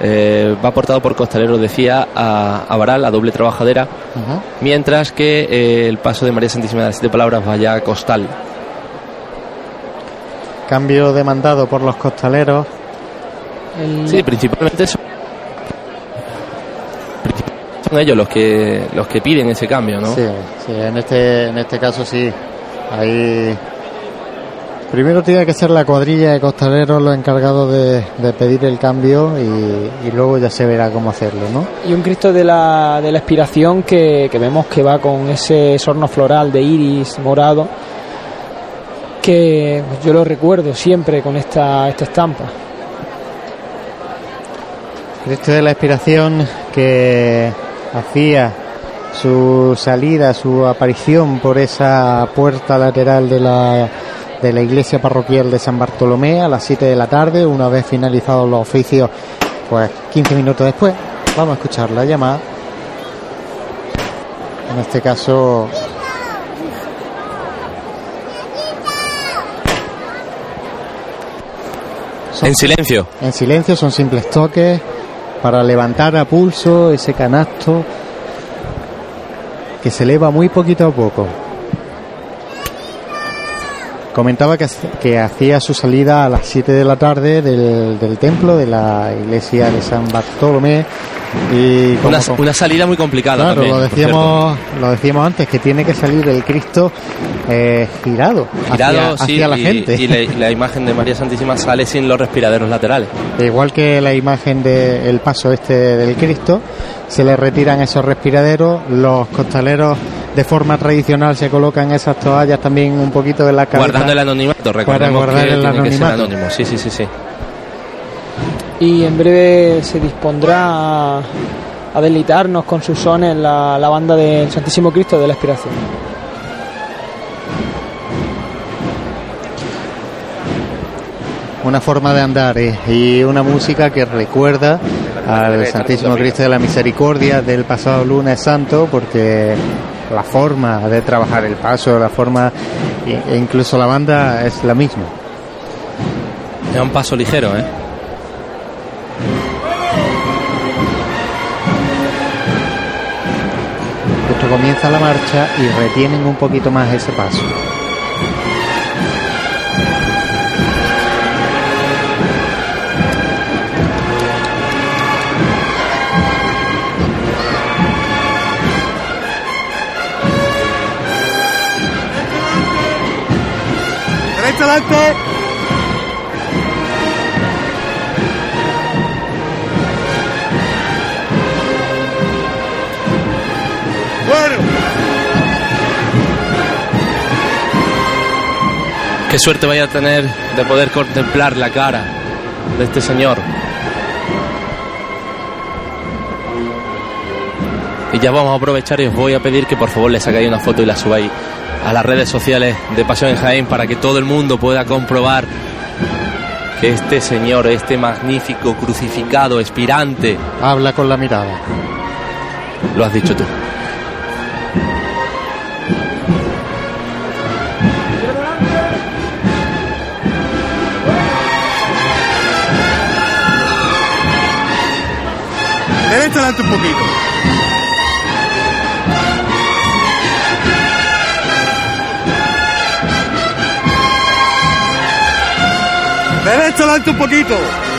Speaker 3: eh, va portado por costaleros, decía, a, a Varal, a doble trabajadera, mientras que eh, el paso de María Santísima de las Siete Palabras vaya a costal.
Speaker 2: Cambio demandado por los costaleros.
Speaker 1: El-
Speaker 3: Sí, principalmente son, principalmente son ellos los que los que piden ese cambio, ¿no?
Speaker 2: Sí, sí, en este, en este caso sí. Ahí primero tiene que ser la cuadrilla de costaleros los encargados de, de pedir el cambio y, y luego ya se verá cómo hacerlo, ¿no?
Speaker 1: Y un Cristo de la, de la expiración que, que vemos que va con ese sorno floral de iris morado, que yo lo recuerdo siempre con esta, esta estampa.
Speaker 2: Cristo de la Expiración que hacía su salida, su aparición por esa puerta lateral de la, de la iglesia parroquial de San Bartolomé a las 7 de la tarde, una vez finalizados los oficios, pues 15 minutos después. Vamos a escuchar la llamada. En este caso, son-
Speaker 3: En silencio.
Speaker 2: en silencio, son simples toques para levantar a pulso ese canasto que se eleva muy poquito a poco. Comentaba que, que hacía su salida a las 7 de la tarde del, del templo de la iglesia de San Bartolomé y como
Speaker 3: Una, una salida muy complicada
Speaker 2: Claro,
Speaker 3: también.
Speaker 2: lo decíamos, lo decíamos antes, que tiene que salir el Cristo eh, girado,
Speaker 3: Girado,
Speaker 2: hacia,
Speaker 3: sí,
Speaker 2: hacia la
Speaker 3: y,
Speaker 2: gente.
Speaker 3: y la, y la imagen de María Santísima sale sin los respiraderos laterales.
Speaker 2: Igual que la imagen del paso este del Cristo, se le retiran esos respiraderos, los costaleros de forma tradicional se colocan esas toallas también un poquito en la cabeza.
Speaker 3: Guardando el anonimato, recordemos
Speaker 2: guardar
Speaker 3: que
Speaker 2: el
Speaker 3: tiene que ser
Speaker 2: anonimato.
Speaker 3: anónimo. Sí, sí, sí, sí.
Speaker 1: Y en breve se dispondrá a, a deleitarnos con sus sones la, la banda del Santísimo Cristo de la Expiración.
Speaker 2: Una forma de andar eh, y una música que recuerda al Santísimo Cristo de la Misericordia del pasado lunes santo, porque la forma de trabajar el paso, la forma e e incluso la banda es la misma.
Speaker 3: Es un paso ligero, ¿eh?
Speaker 2: Justo comienza la marcha y retienen un poquito más ese paso.
Speaker 5: Derecha adelante. Bueno.
Speaker 3: Qué suerte vaya a tener de poder contemplar la cara de este señor. Y ya vamos a aprovechar y os voy a pedir que por favor le sacáis una foto y la subáis a las redes sociales de Pasión en Jaén para que todo el mundo pueda comprobar que este señor, este magnífico crucificado, expirante,
Speaker 2: Habla con la mirada.
Speaker 3: lo has dicho tú.
Speaker 5: Adelante un poquito.
Speaker 7: Derecha adelante un poquito.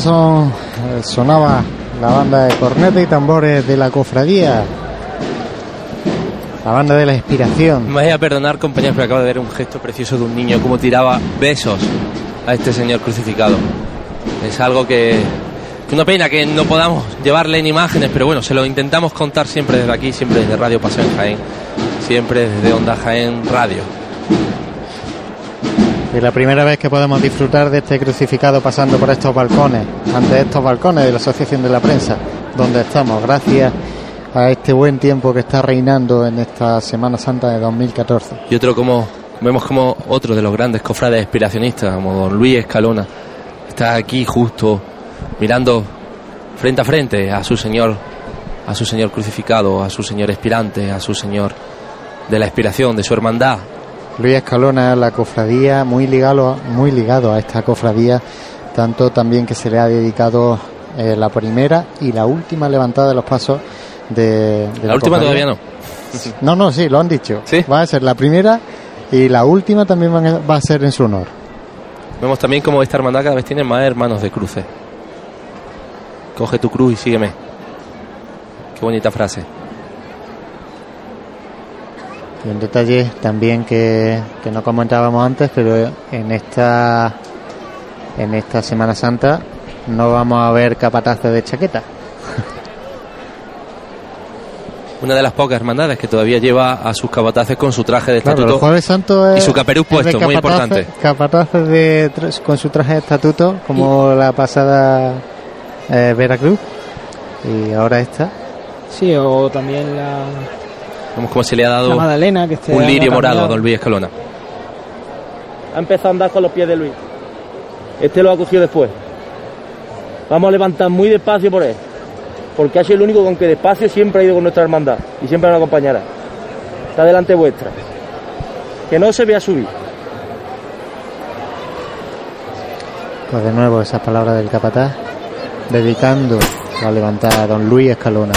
Speaker 2: Son, eh, sonaba la banda de corneta y tambores de la cofradía. La banda de la inspiración.
Speaker 3: Me vais a perdonar, compañeros, pero acabo de ver un gesto precioso de un niño, como tiraba besos a este señor crucificado. Es algo que. Una pena que no podamos llevarle en imágenes, pero bueno, se lo intentamos contar siempre desde aquí, siempre desde Radio Paseo en Jaén, siempre desde Onda Jaén Radio.
Speaker 2: Y la primera vez que podemos disfrutar de este crucificado pasando por estos balcones, ante estos balcones de la Asociación de la Prensa, donde estamos, gracias a este buen tiempo que está reinando en esta Semana Santa de 2014.
Speaker 3: Y otro como, vemos como otro de los grandes cofrades expiracionistas, como don Luis Escalona, está aquí justo mirando frente a frente a su señor, a su señor crucificado, a su señor expirante, a su señor de la expiración, de su hermandad.
Speaker 2: Luis Escalona, la cofradía, muy ligado, muy ligado a esta cofradía, tanto también que se le ha dedicado eh, la primera y la última levantada de los pasos de, de
Speaker 3: La última
Speaker 2: cofradía.
Speaker 3: todavía no.
Speaker 2: No, no, sí, lo han dicho.
Speaker 3: ¿Sí?
Speaker 2: Va a ser la primera y la última también van a- va a ser en su honor.
Speaker 3: Vemos también como esta hermandad cada vez tiene más hermanos de cruces. Coge tu cruz y sígueme. Qué bonita frase.
Speaker 2: Y un detalle también que, que no comentábamos antes, pero en esta en esta Semana Santa no vamos a ver capataces de chaqueta.
Speaker 3: Una de las pocas hermandades que todavía lleva a sus capataces con su traje de
Speaker 2: Claro, el
Speaker 3: estatuto.
Speaker 2: jueves santo
Speaker 3: y su caperuz
Speaker 2: es de
Speaker 3: puesto, muy importante.
Speaker 2: Capataces de, con su traje de estatuto, como la pasada eh, Veracruz. Y ahora esta.
Speaker 1: Sí, o también la,
Speaker 3: Vemos cómo se le ha dado
Speaker 1: que
Speaker 3: un lirio morado a don Luis Escalona.
Speaker 8: Ha empezado a andar con los pies de Luis. Este lo ha cogido después. Vamos a levantar muy despacio por él. Porque ha sido el único con que despacio siempre ha ido con nuestra hermandad. Y siempre nos acompañará. Está delante vuestra. Que no se vea subir.
Speaker 2: Pues de nuevo esas palabras del capataz, dedicando la levantada a don Luis Escalona.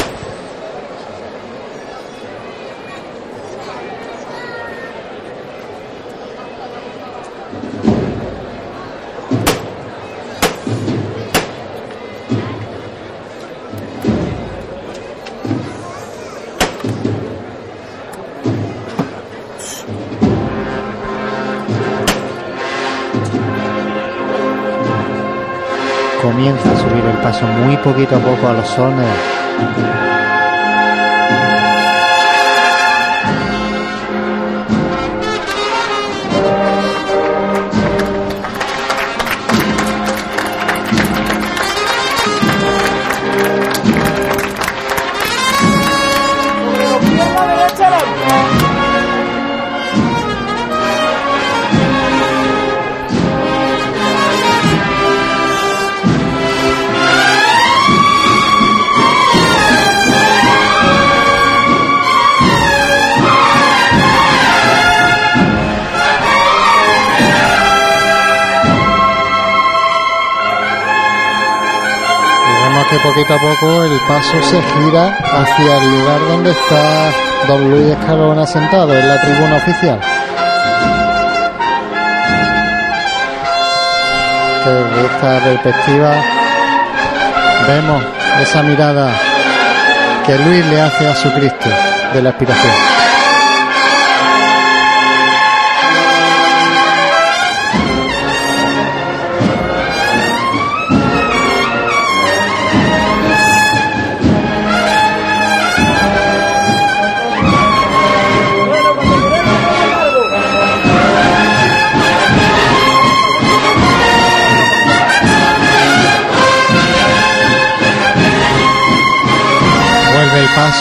Speaker 2: Poquito a poco a los sones. Que poquito a poco el paso se gira hacia el lugar donde está don Luis Escalona sentado en la tribuna oficial. Desde esta perspectiva vemos esa mirada que Luis le hace a su Cristo de la aspiración.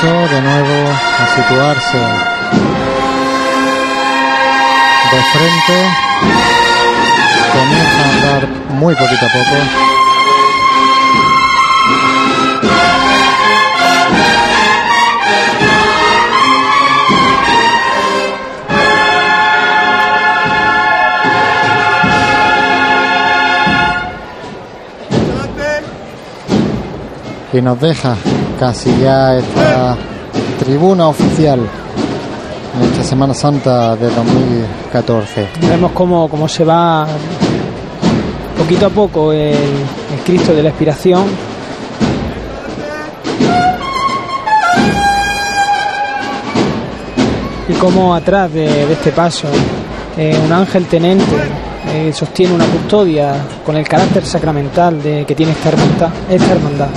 Speaker 2: De nuevo a situarse de frente. Comienza a andar muy poquito a poco. Y nos deja casi ya esta tribuna oficial en esta Semana Santa de 2014.
Speaker 1: Vemos cómo, cómo se va poquito a poco el, Cristo de la Expiración. Y cómo atrás de, de este paso eh, un ángel tenente eh, sostiene una custodia con el carácter sacramental de, que tiene esta hermandad. Esta hermandad.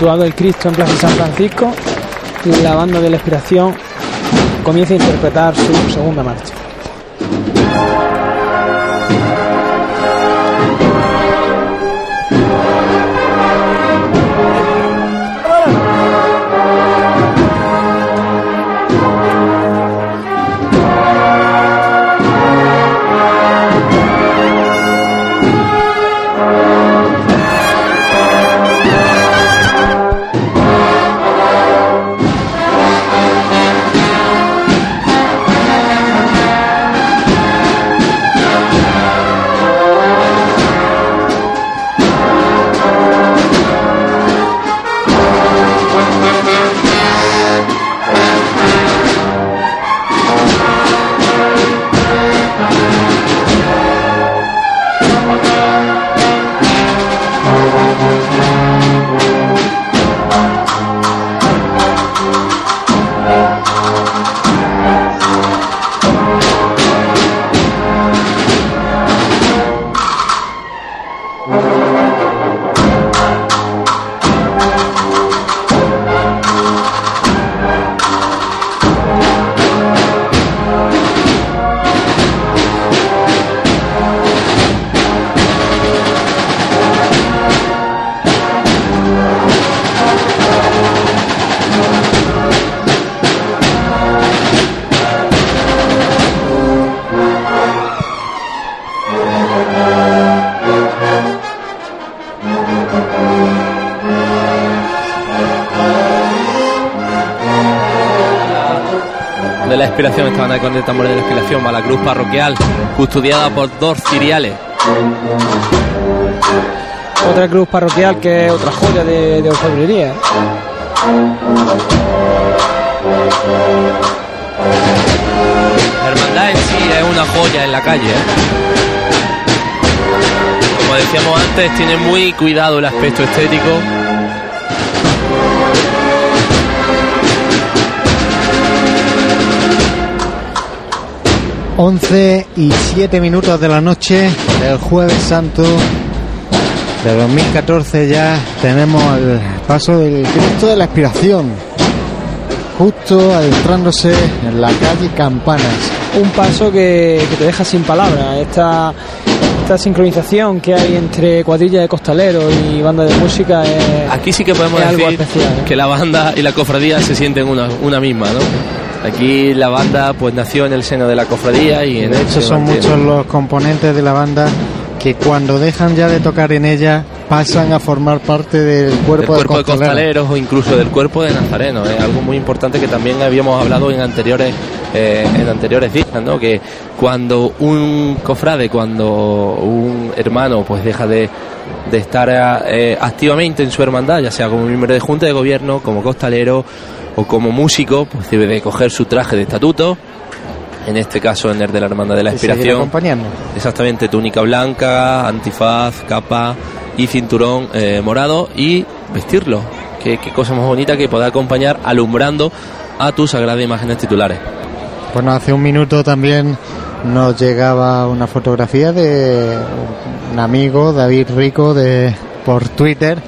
Speaker 1: El Cristo en Plaza San Francisco y la banda de la expiración comienza a interpretar su segunda marcha.
Speaker 3: Parroquial, custodiada por dos ciriales.
Speaker 1: Otra cruz parroquial que es otra joya de, de orfebrería.
Speaker 3: La hermandad en sí es una joya en la calle. ¿eh? Como decíamos antes, tiene muy cuidado el aspecto estético.
Speaker 2: 11 y 7 minutos de la noche del jueves santo de 2014 ya tenemos el paso del Cristo de la Expiración justo adentrándose en la calle Campanas
Speaker 1: Un paso que, que te deja sin palabras. Esta, esta sincronización que hay entre cuadrilla de costaleros y banda de música es,
Speaker 3: Aquí sí que podemos
Speaker 1: es algo
Speaker 3: decir
Speaker 1: especial. ¿eh?
Speaker 3: que la banda y la cofradía se sienten una, una misma, ¿no? Aquí la banda pues nació en el seno de la cofradía y en
Speaker 2: de hecho
Speaker 3: se
Speaker 2: son
Speaker 3: mantiene.
Speaker 2: muchos los componentes de la banda que cuando dejan ya de tocar en ella pasan a formar parte del cuerpo,
Speaker 3: del cuerpo de,
Speaker 2: de costaleros.
Speaker 3: costaleros o incluso del cuerpo de nazarenos. Es algo muy importante que también habíamos hablado en anteriores eh, en anteriores días, ¿no? Que cuando un cofrade, cuando un hermano, pues deja de, de estar eh, activamente en su hermandad, ya sea como miembro de junta de gobierno, como costalero o como músico, pues debe de coger su traje de estatuto. En este caso, en el de la Hermandad de la Inspiración. Exactamente, túnica blanca, antifaz, capa y cinturón eh, morado y vestirlo. Qué, qué cosa más bonita que poder acompañar alumbrando a tus sagradas imágenes titulares.
Speaker 2: Bueno, hace un minuto también nos llegaba una fotografía de un amigo, David Rico, de por Twitter,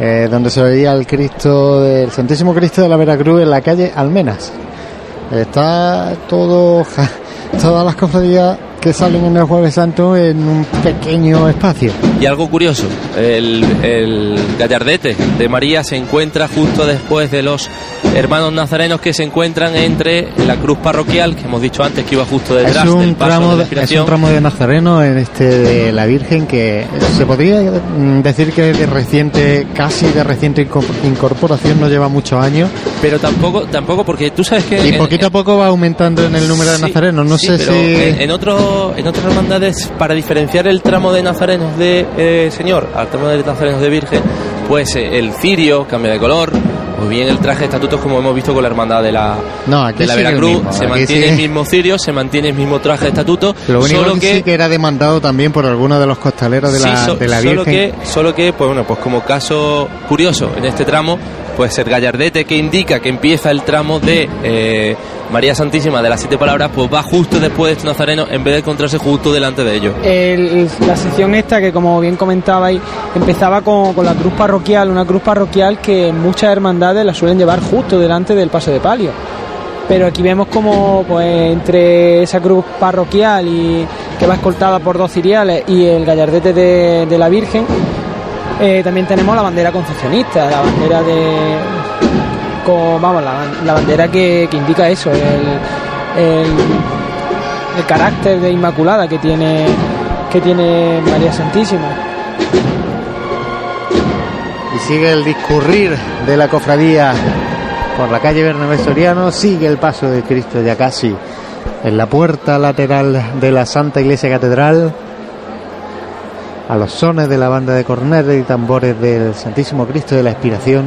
Speaker 2: eh, donde se veía el Cristo del Santísimo Cristo de la Veracruz en la calle Almenas. Está todo, todas las cofradías que salen en el Jueves Santo en un pequeño espacio.
Speaker 3: Y algo curioso, el gallardete de María se encuentra justo después de los hermanos nazarenos que se encuentran entre la cruz parroquial, que hemos dicho antes que iba justo
Speaker 2: Es
Speaker 3: detrás del paso
Speaker 2: tramo
Speaker 3: de la
Speaker 2: es un tramo de Nazareno en este de la Virgen que se podría mm, decir que de reciente, casi de reciente inco- incorporación, no lleva muchos años
Speaker 3: Pero tampoco, tampoco porque tú sabes que...
Speaker 2: y
Speaker 3: en-
Speaker 2: poquito a poco va aumentando en el número de nazarenos. No
Speaker 3: sí,
Speaker 2: sé
Speaker 3: pero
Speaker 2: si
Speaker 3: en, en otro, en otras hermandades, para diferenciar el tramo de nazarenos de eh, Señor al tramo de nazarenos de Virgen, pues eh, el cirio cambia de color, o bien el traje de estatutos, como hemos visto con la hermandad de la,
Speaker 2: No, aquí
Speaker 3: de la Veracruz,
Speaker 2: mismo,
Speaker 3: se mantiene
Speaker 2: sigue-
Speaker 3: el mismo cirio, se mantiene el mismo traje de estatuto,
Speaker 2: lo único
Speaker 3: solo
Speaker 2: que,
Speaker 3: que,
Speaker 2: sí que era demandado también por algunos de los costaleros de
Speaker 3: sí,
Speaker 2: la,
Speaker 3: so-
Speaker 2: de la
Speaker 3: solo
Speaker 2: Virgen.
Speaker 3: que, solo que, pues bueno, pues como caso curioso en este tramo, pues el gallardete que indica que empieza el tramo de eh, María Santísima de las siete palabras, pues va justo después de este nazareno en vez de encontrarse justo delante de ellos.
Speaker 1: El- la sección esta que como bien comentabais empezaba con, la cruz parroquial, una cruz parroquial que muchas hermandades la suelen llevar justo delante del paso de palio. Pero aquí vemos como pues entre esa cruz parroquial y que va escoltada por dos ciriales y el gallardete de, de la Virgen, eh, también tenemos la bandera concepcionista, la bandera de con- vamos, la, la bandera que, que indica eso, el, el, carácter de Inmaculada que tiene que tiene María Santísima.
Speaker 2: Y sigue el discurrir de la cofradía por la calle Bernabé Soriano, sigue el paso de Cristo ya casi en la puerta lateral de la Santa Iglesia Catedral, a los sones de la banda de cornetas y tambores del Santísimo Cristo de la Expiración.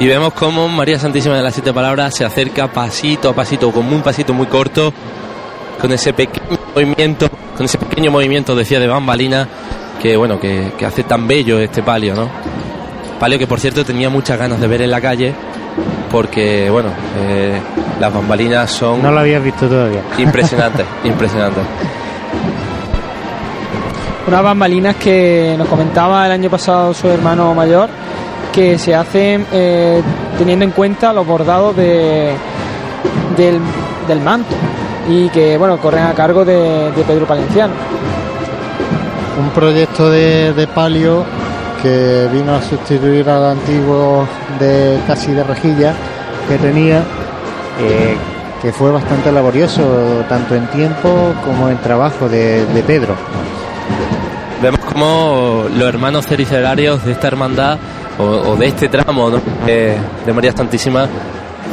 Speaker 3: Y vemos cómo María Santísima de las Siete Palabras se acerca pasito a pasito, como un pasito muy corto, con ese pequeño movimiento, con ese pequeño movimiento, decía, de bambalina, que bueno, que, que hace tan bello este palio, ¿no? Palio que por cierto tenía muchas ganas de ver en la calle, porque bueno, eh, las bambalinas son
Speaker 2: No lo habías visto todavía.
Speaker 3: impresionantes, impresionantes.
Speaker 1: Unas bambalinas que nos comentaba el año pasado su hermano mayor, que se hacen eh, teniendo en cuenta los bordados de, del, del manto y que bueno corren a cargo de, de Pedro Palenciano.
Speaker 2: Un proyecto de, de palio que vino a sustituir al antiguo de casi de rejilla que tenía, eh, que fue bastante laborioso, tanto en tiempo como en trabajo de, de Pedro.
Speaker 3: Vemos como los hermanos cericerarios de esta hermandad o, o de este tramo ¿no? de, de María Santísima,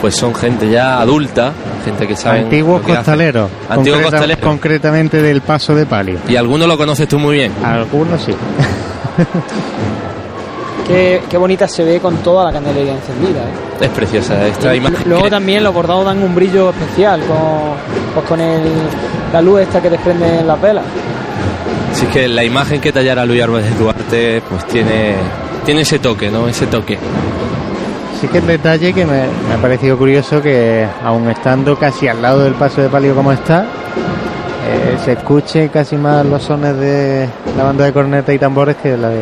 Speaker 3: pues son gente ya adulta, gente que sabe.
Speaker 2: Antiguos costaleros,
Speaker 3: Antiguos
Speaker 2: concreta-
Speaker 3: costaleros.
Speaker 2: concretamente del paso de palio.
Speaker 3: Y algunos lo conoces tú muy bien.
Speaker 2: Algunos sí.
Speaker 1: Qué, qué bonita se ve con toda la candelería encendida. ¿eh?
Speaker 3: Es preciosa esta
Speaker 1: Y
Speaker 3: imagen.
Speaker 1: Luego
Speaker 3: que-
Speaker 1: también los bordados dan un brillo especial con, pues con el, la luz esta que desprende en las velas.
Speaker 3: Sí, es que la imagen que tallara Luis Álvarez Duarte, pues tiene, tiene ese toque, ¿no? Ese toque.
Speaker 2: Sí que el detalle que me, me ha parecido curioso que aun estando casi al lado del paso de palio como está, eh, se escuche casi más los sones de la banda de corneta y tambores que la de...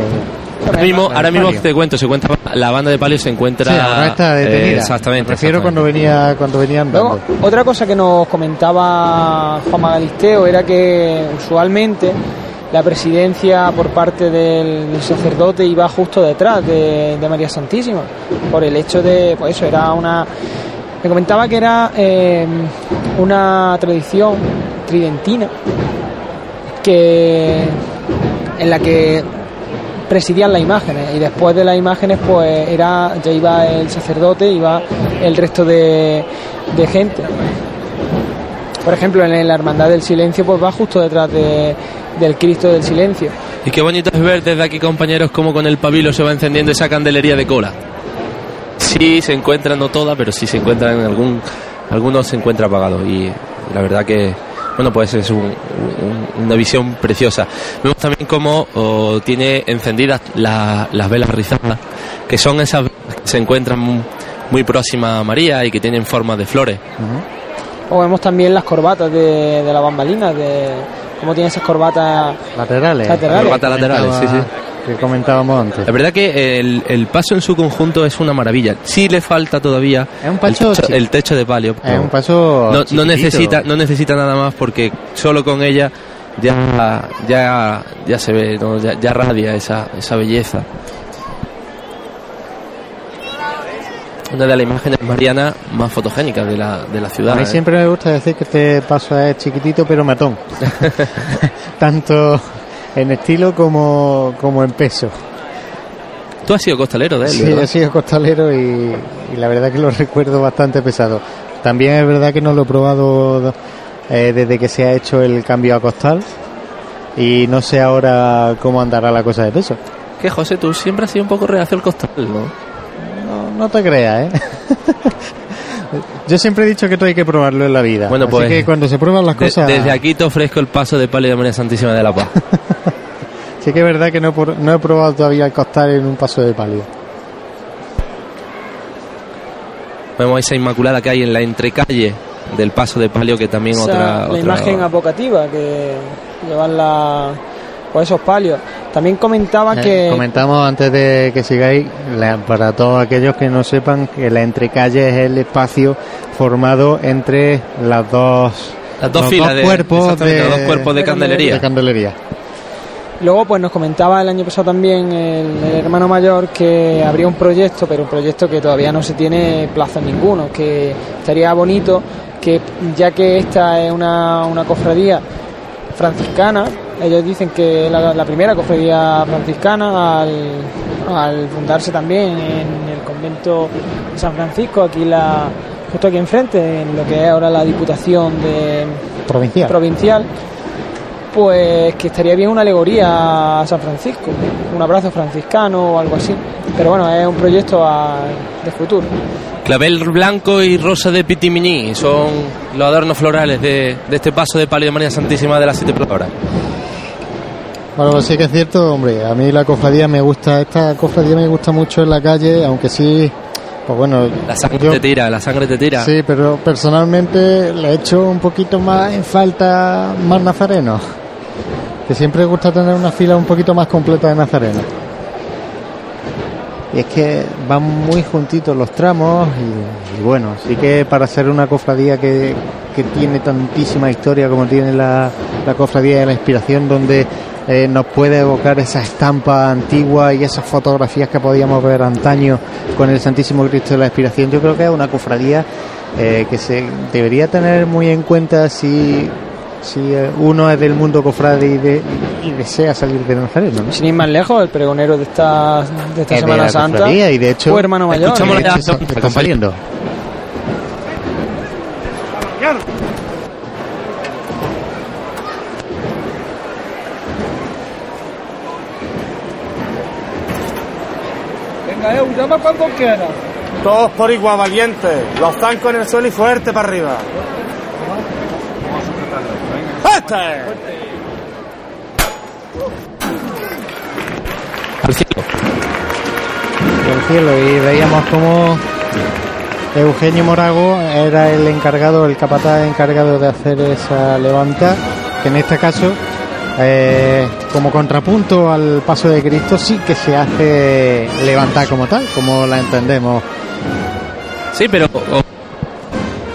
Speaker 3: Ahora mismo, ahora mismo te cuento, se cuenta la banda de palio se encuentra.
Speaker 2: Sí, ahora está detenida.
Speaker 3: eh, exactamente.
Speaker 2: Me refiero
Speaker 3: exactamente.
Speaker 2: cuando venía cuando venía andando.
Speaker 1: Luego, otra cosa que nos comentaba Juan Magalisteo era que usualmente la presidencia por parte del, sacerdote iba justo detrás de, de María Santísima, por el hecho de, pues eso, era una... Me comentaba que era eh, una tradición tridentina que en la que presidían las imágenes y después de las imágenes pues era ya iba el sacerdote iba el resto de, de gente por ejemplo en la hermandad del silencio pues va justo detrás de, del Cristo del silencio
Speaker 3: Y qué bonito es ver desde aquí, compañeros, cómo con el pabilo se va encendiendo esa candelería de cola. Sí se encuentra, no toda, pero sí se encuentra en algún. Algunos se encuentra apagado. Y la verdad que. Bueno, pues es un- un- una visión preciosa. Vemos también cómo oh, tiene encendidas la- las velas rizadas, que son esas velas que se encuentran muy, muy próximas a María y que tienen forma de flores.
Speaker 1: O vemos también las corbatas de, de la bambalina de cómo tiene esas corbatas
Speaker 2: Laterales.
Speaker 1: Laterales.
Speaker 3: Corbatas laterales, sí, sí.
Speaker 2: Que comentábamos antes.
Speaker 3: La verdad que el, el paso en su conjunto es una maravilla. Sí le falta todavía
Speaker 2: Es un
Speaker 3: el, techo,
Speaker 2: chi-
Speaker 3: el techo de palio.
Speaker 2: Es un paso.
Speaker 3: no, necesita no necesita nada más porque solo con ella ya ya ya se ve ¿no? ya, ya radia esa, esa belleza. Una de las imágenes marianas más fotogénicas de la, de la ciudad.
Speaker 2: A mí
Speaker 3: ¿eh?
Speaker 2: siempre me gusta decir que este paso es chiquitito pero matón. Tanto en estilo como, como en peso.
Speaker 3: Tú has sido costalero de él,
Speaker 2: Sí,
Speaker 3: ¿verdad?
Speaker 2: he sido costalero y, y la verdad que lo recuerdo bastante pesado. También es verdad que no lo he probado eh, desde que se ha hecho el cambio a costal y no sé ahora cómo andará la cosa de peso.
Speaker 3: Que José, tú siempre has sido un poco reacio al costal, ¿no?
Speaker 2: No, no te creas, ¿eh? Yo siempre he dicho que todo hay que probarlo en la vida.
Speaker 3: Bueno,
Speaker 2: Así
Speaker 3: pues,
Speaker 2: que cuando se prueban las
Speaker 3: De-
Speaker 2: cosas...
Speaker 3: desde aquí te ofrezco el paso de palio de María Santísima de la Paz.
Speaker 2: Sí que es verdad que no, no he probado todavía el costal en un paso de palio.
Speaker 3: Vemos esa inmaculada que hay en la entrecalle del paso de palio que también otra,
Speaker 1: la
Speaker 3: otra-
Speaker 1: imagen apocativa que llevan la, esos palios. También comentaba
Speaker 2: Eh,
Speaker 1: que
Speaker 2: Comentamos antes de que sigáis, la- para todos aquellos que no sepan, que la entrecalle es el espacio formado entre las dos,
Speaker 3: Las dos
Speaker 2: los
Speaker 3: filas de-
Speaker 2: cuerpos de,
Speaker 3: los dos cuerpos de candelería.
Speaker 2: de candelería.
Speaker 1: luego pues nos comentaba el año pasado también el, el hermano mayor que habría un proyecto, pero un proyecto que todavía no se tiene plazo en ninguno, que estaría bonito que ya que esta es una, una cofradía franciscana, ellos dicen que la, la primera cofradía franciscana al, al fundarse también en el convento de San Francisco, aquí la justo aquí enfrente, en lo que es ahora la Diputación de
Speaker 2: Provincial.
Speaker 1: provincial, pues que estaría bien una alegoría a San Francisco, un abrazo franciscano o algo así. Pero bueno, es un proyecto a- de futuro.
Speaker 3: Clavel blanco y rosa de pitiminí son los adornos florales de, de este paso de palio de María Santísima de las Siete Palabras.
Speaker 2: Bueno, pues sí que es cierto, hombre, a mí la cofradía me gusta, esta cofradía me gusta mucho en la calle, aunque sí, pues bueno,
Speaker 3: La sangre
Speaker 2: yo-
Speaker 3: te tira, la sangre te tira.
Speaker 2: Sí, pero personalmente le echo un poquito más en falta más nazarenos. Que siempre gusta tener una fila un poquito más completa de nazarenos. Y es que van muy juntitos los tramos y, y bueno, sí que para ser una cofradía que, que tiene tantísima historia como tiene la, la cofradía de la inspiración, donde eh, nos puede evocar esa estampa antigua y esas fotografías que podíamos ver antaño con el Santísimo Cristo de la Inspiración, yo creo que es una cofradía eh, que se debería tener muy en cuenta si, si eh, uno es del mundo cofrade y, de- y desea salir de Nazareno. ¿no?
Speaker 1: Sin ir más lejos, el pregonero de esta, de esta
Speaker 2: Es de
Speaker 1: Semana
Speaker 2: la
Speaker 1: Santa
Speaker 2: y de hecho
Speaker 1: fue hermano mayor.
Speaker 3: escuchamos la-
Speaker 2: hecho, está- está saliendo.
Speaker 5: Llama cuando quiera.
Speaker 8: Todos por igual, valientes. Los zancos en el suelo y fuerte para arriba. ¡Este!
Speaker 3: Al cielo
Speaker 2: y veíamos como Eugenio Morago era el encargado, el capataz encargado de hacer esa levanta, que en este caso, eh, como contrapunto al paso de Cristo, sí que se hace levantar como tal, como la entendemos.
Speaker 3: Sí, pero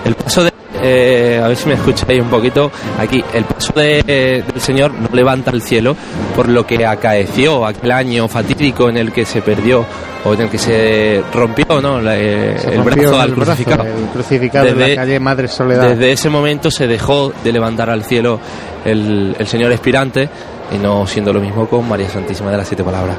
Speaker 3: el paso de... eh, a ver si me escucháis un poquito aquí. El paso de, eh, del Señor no levanta el cielo por lo que acaeció aquel año fatídico en el que se perdió o en el que se rompió ¿no? Eh, el brazo al crucificado.
Speaker 2: El crucificado
Speaker 3: desde, en
Speaker 2: la calle Madre Soledad.
Speaker 3: Desde ese momento se dejó de levantar al cielo el, el Señor Espirante y no siendo lo mismo con María Santísima de las Siete Palabras.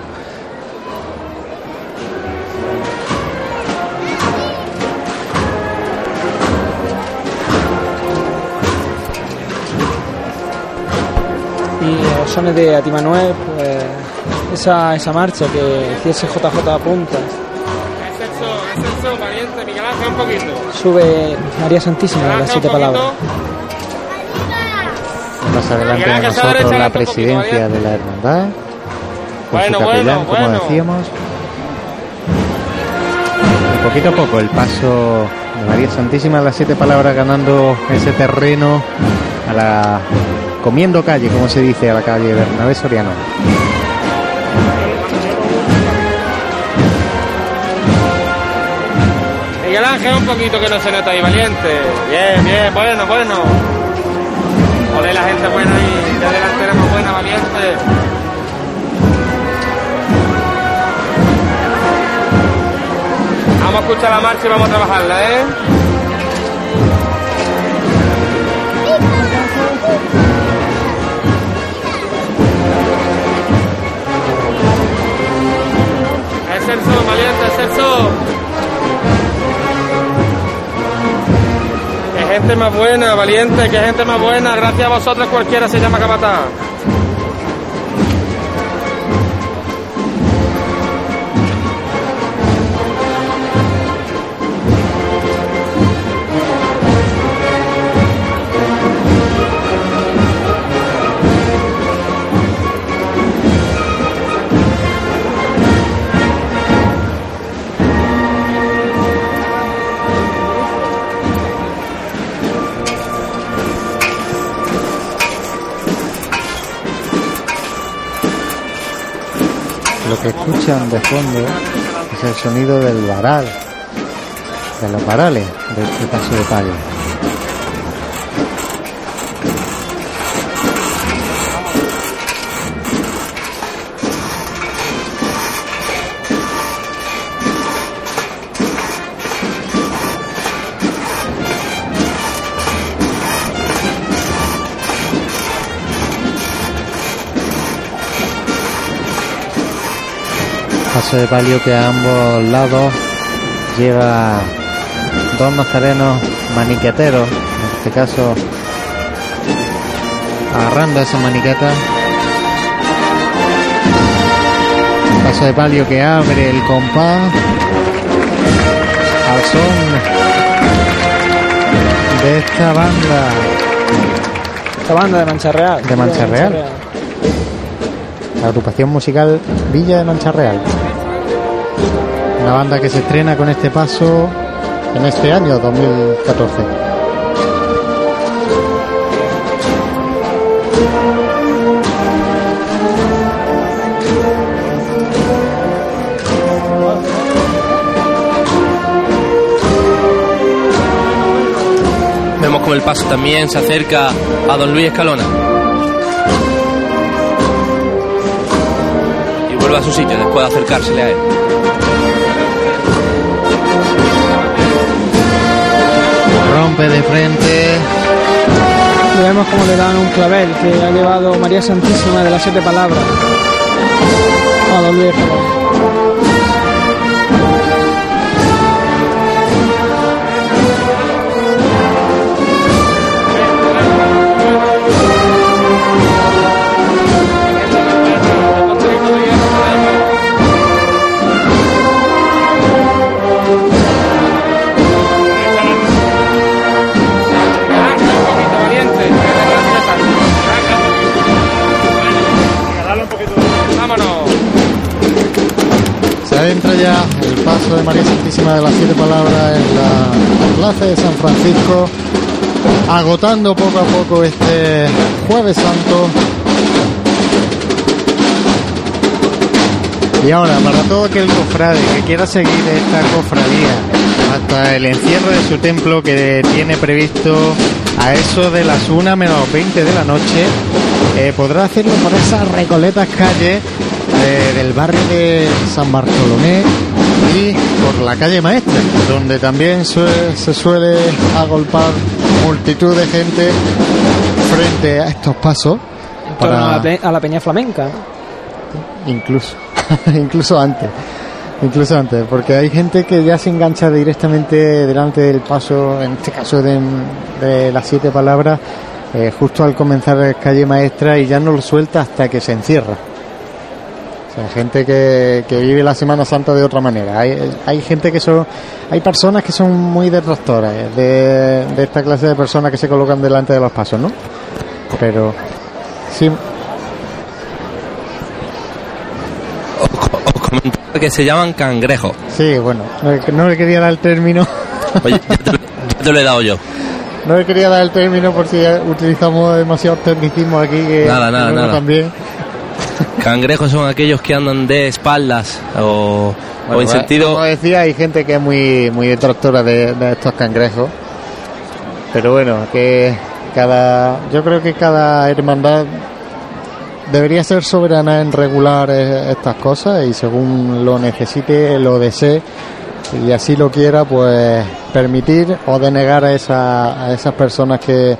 Speaker 1: Y los sones de Atimanuel, pues esa, esa marcha que hiciese JJ a puntas.
Speaker 5: Excelso, valiente, Miguel Ángel, un poquito.
Speaker 1: Sube María Santísima de las siete palabras.
Speaker 2: Más adelante de nosotros la presidencia de la hermandad. Con
Speaker 5: Bueno,
Speaker 2: su capellán,
Speaker 5: bueno,
Speaker 2: como
Speaker 5: bueno.
Speaker 2: decíamos. Y poquito a poco el paso de María Santísima de las siete palabras ganando ese terreno a la comiendo calle, como se dice, a la calle Bernabé Soriano.
Speaker 5: Ángel, un poquito que no se nota ahí, valiente. Bien, bien, bueno, bueno. Ole la gente buena ahí, de delantera más buena, valiente. Vamos a escuchar la marcha y vamos a trabajarla, ¿eh? Es el sol, valiente, es el sol. Gente más buena, valiente, qué gente más buena. Gracias a vosotros cualquiera se llama capataz.
Speaker 2: Lo que escuchan de fondo es el sonido del varal, de los varales de este paso de palio. Paso de palio que a ambos lados lleva dos nazarenos maniqueteros, en este caso agarrando esa maniqueta. Paso de palio que abre el compás al son de esta banda
Speaker 1: Esta banda de Mancha Real.
Speaker 2: De Mancha Real. la agrupación musical Villa de Mancha Real. Una banda que se estrena con este paso en este año 2014.
Speaker 3: Vemos como el paso también se acerca a don Luis Escalona. A su sitio después de acercársele a él.
Speaker 2: Rompe de frente.
Speaker 1: Y vemos cómo le dan un clavel que ha llevado María Santísima de las siete palabras a don Luis.
Speaker 2: El paso de María Santísima de las Siete Palabras en la plaza de San Francisco, agotando poco a poco este Jueves Santo. Y ahora, para todo aquel cofrade que quiera seguir esta cofradía hasta el encierro de su templo que tiene previsto a eso de las 1 menos 20 de la noche, eh, podrá hacerlo por esas recoletas calles eh, del barrio de San Bartolomé y por la calle Maestra, donde también se suele agolpar multitud de gente frente a estos pasos.
Speaker 1: Torno a, la, pe- a la Peña Flamenca.
Speaker 2: Incluso, incluso antes. Incluso antes, porque hay gente que ya se engancha directamente delante del paso, en este caso de, de las siete palabras, eh, justo al comenzar la calle maestra y ya no lo suelta hasta que se encierra. O sea, gente que, que vive la Semana Santa de otra manera. Hay, hay gente que son, hay personas que son muy detractoras de, de esta clase de personas que se colocan delante de los pasos, ¿no? Pero sí,
Speaker 3: Comentaba que se llaman cangrejos.
Speaker 2: sí, bueno, no, le- no le quería dar el término,
Speaker 3: Oye, ya te, lo- ya te lo he dado yo.
Speaker 2: no le quería dar el término por si utilizamos demasiados tecnicismos aquí que
Speaker 3: Nada, nada, nada.
Speaker 2: también.
Speaker 3: Cangrejos son aquellos que andan de espaldas o, en
Speaker 2: eh,
Speaker 3: sentido...
Speaker 2: Como decía, hay gente que es muy, muy detractora de, de estos cangrejos. Pero bueno, que cada. Yo creo que cada hermandad debería ser soberana en regular eh, estas cosas y según lo necesite, lo desee y así lo quiera, pues permitir o denegar a, esa, a esas personas que,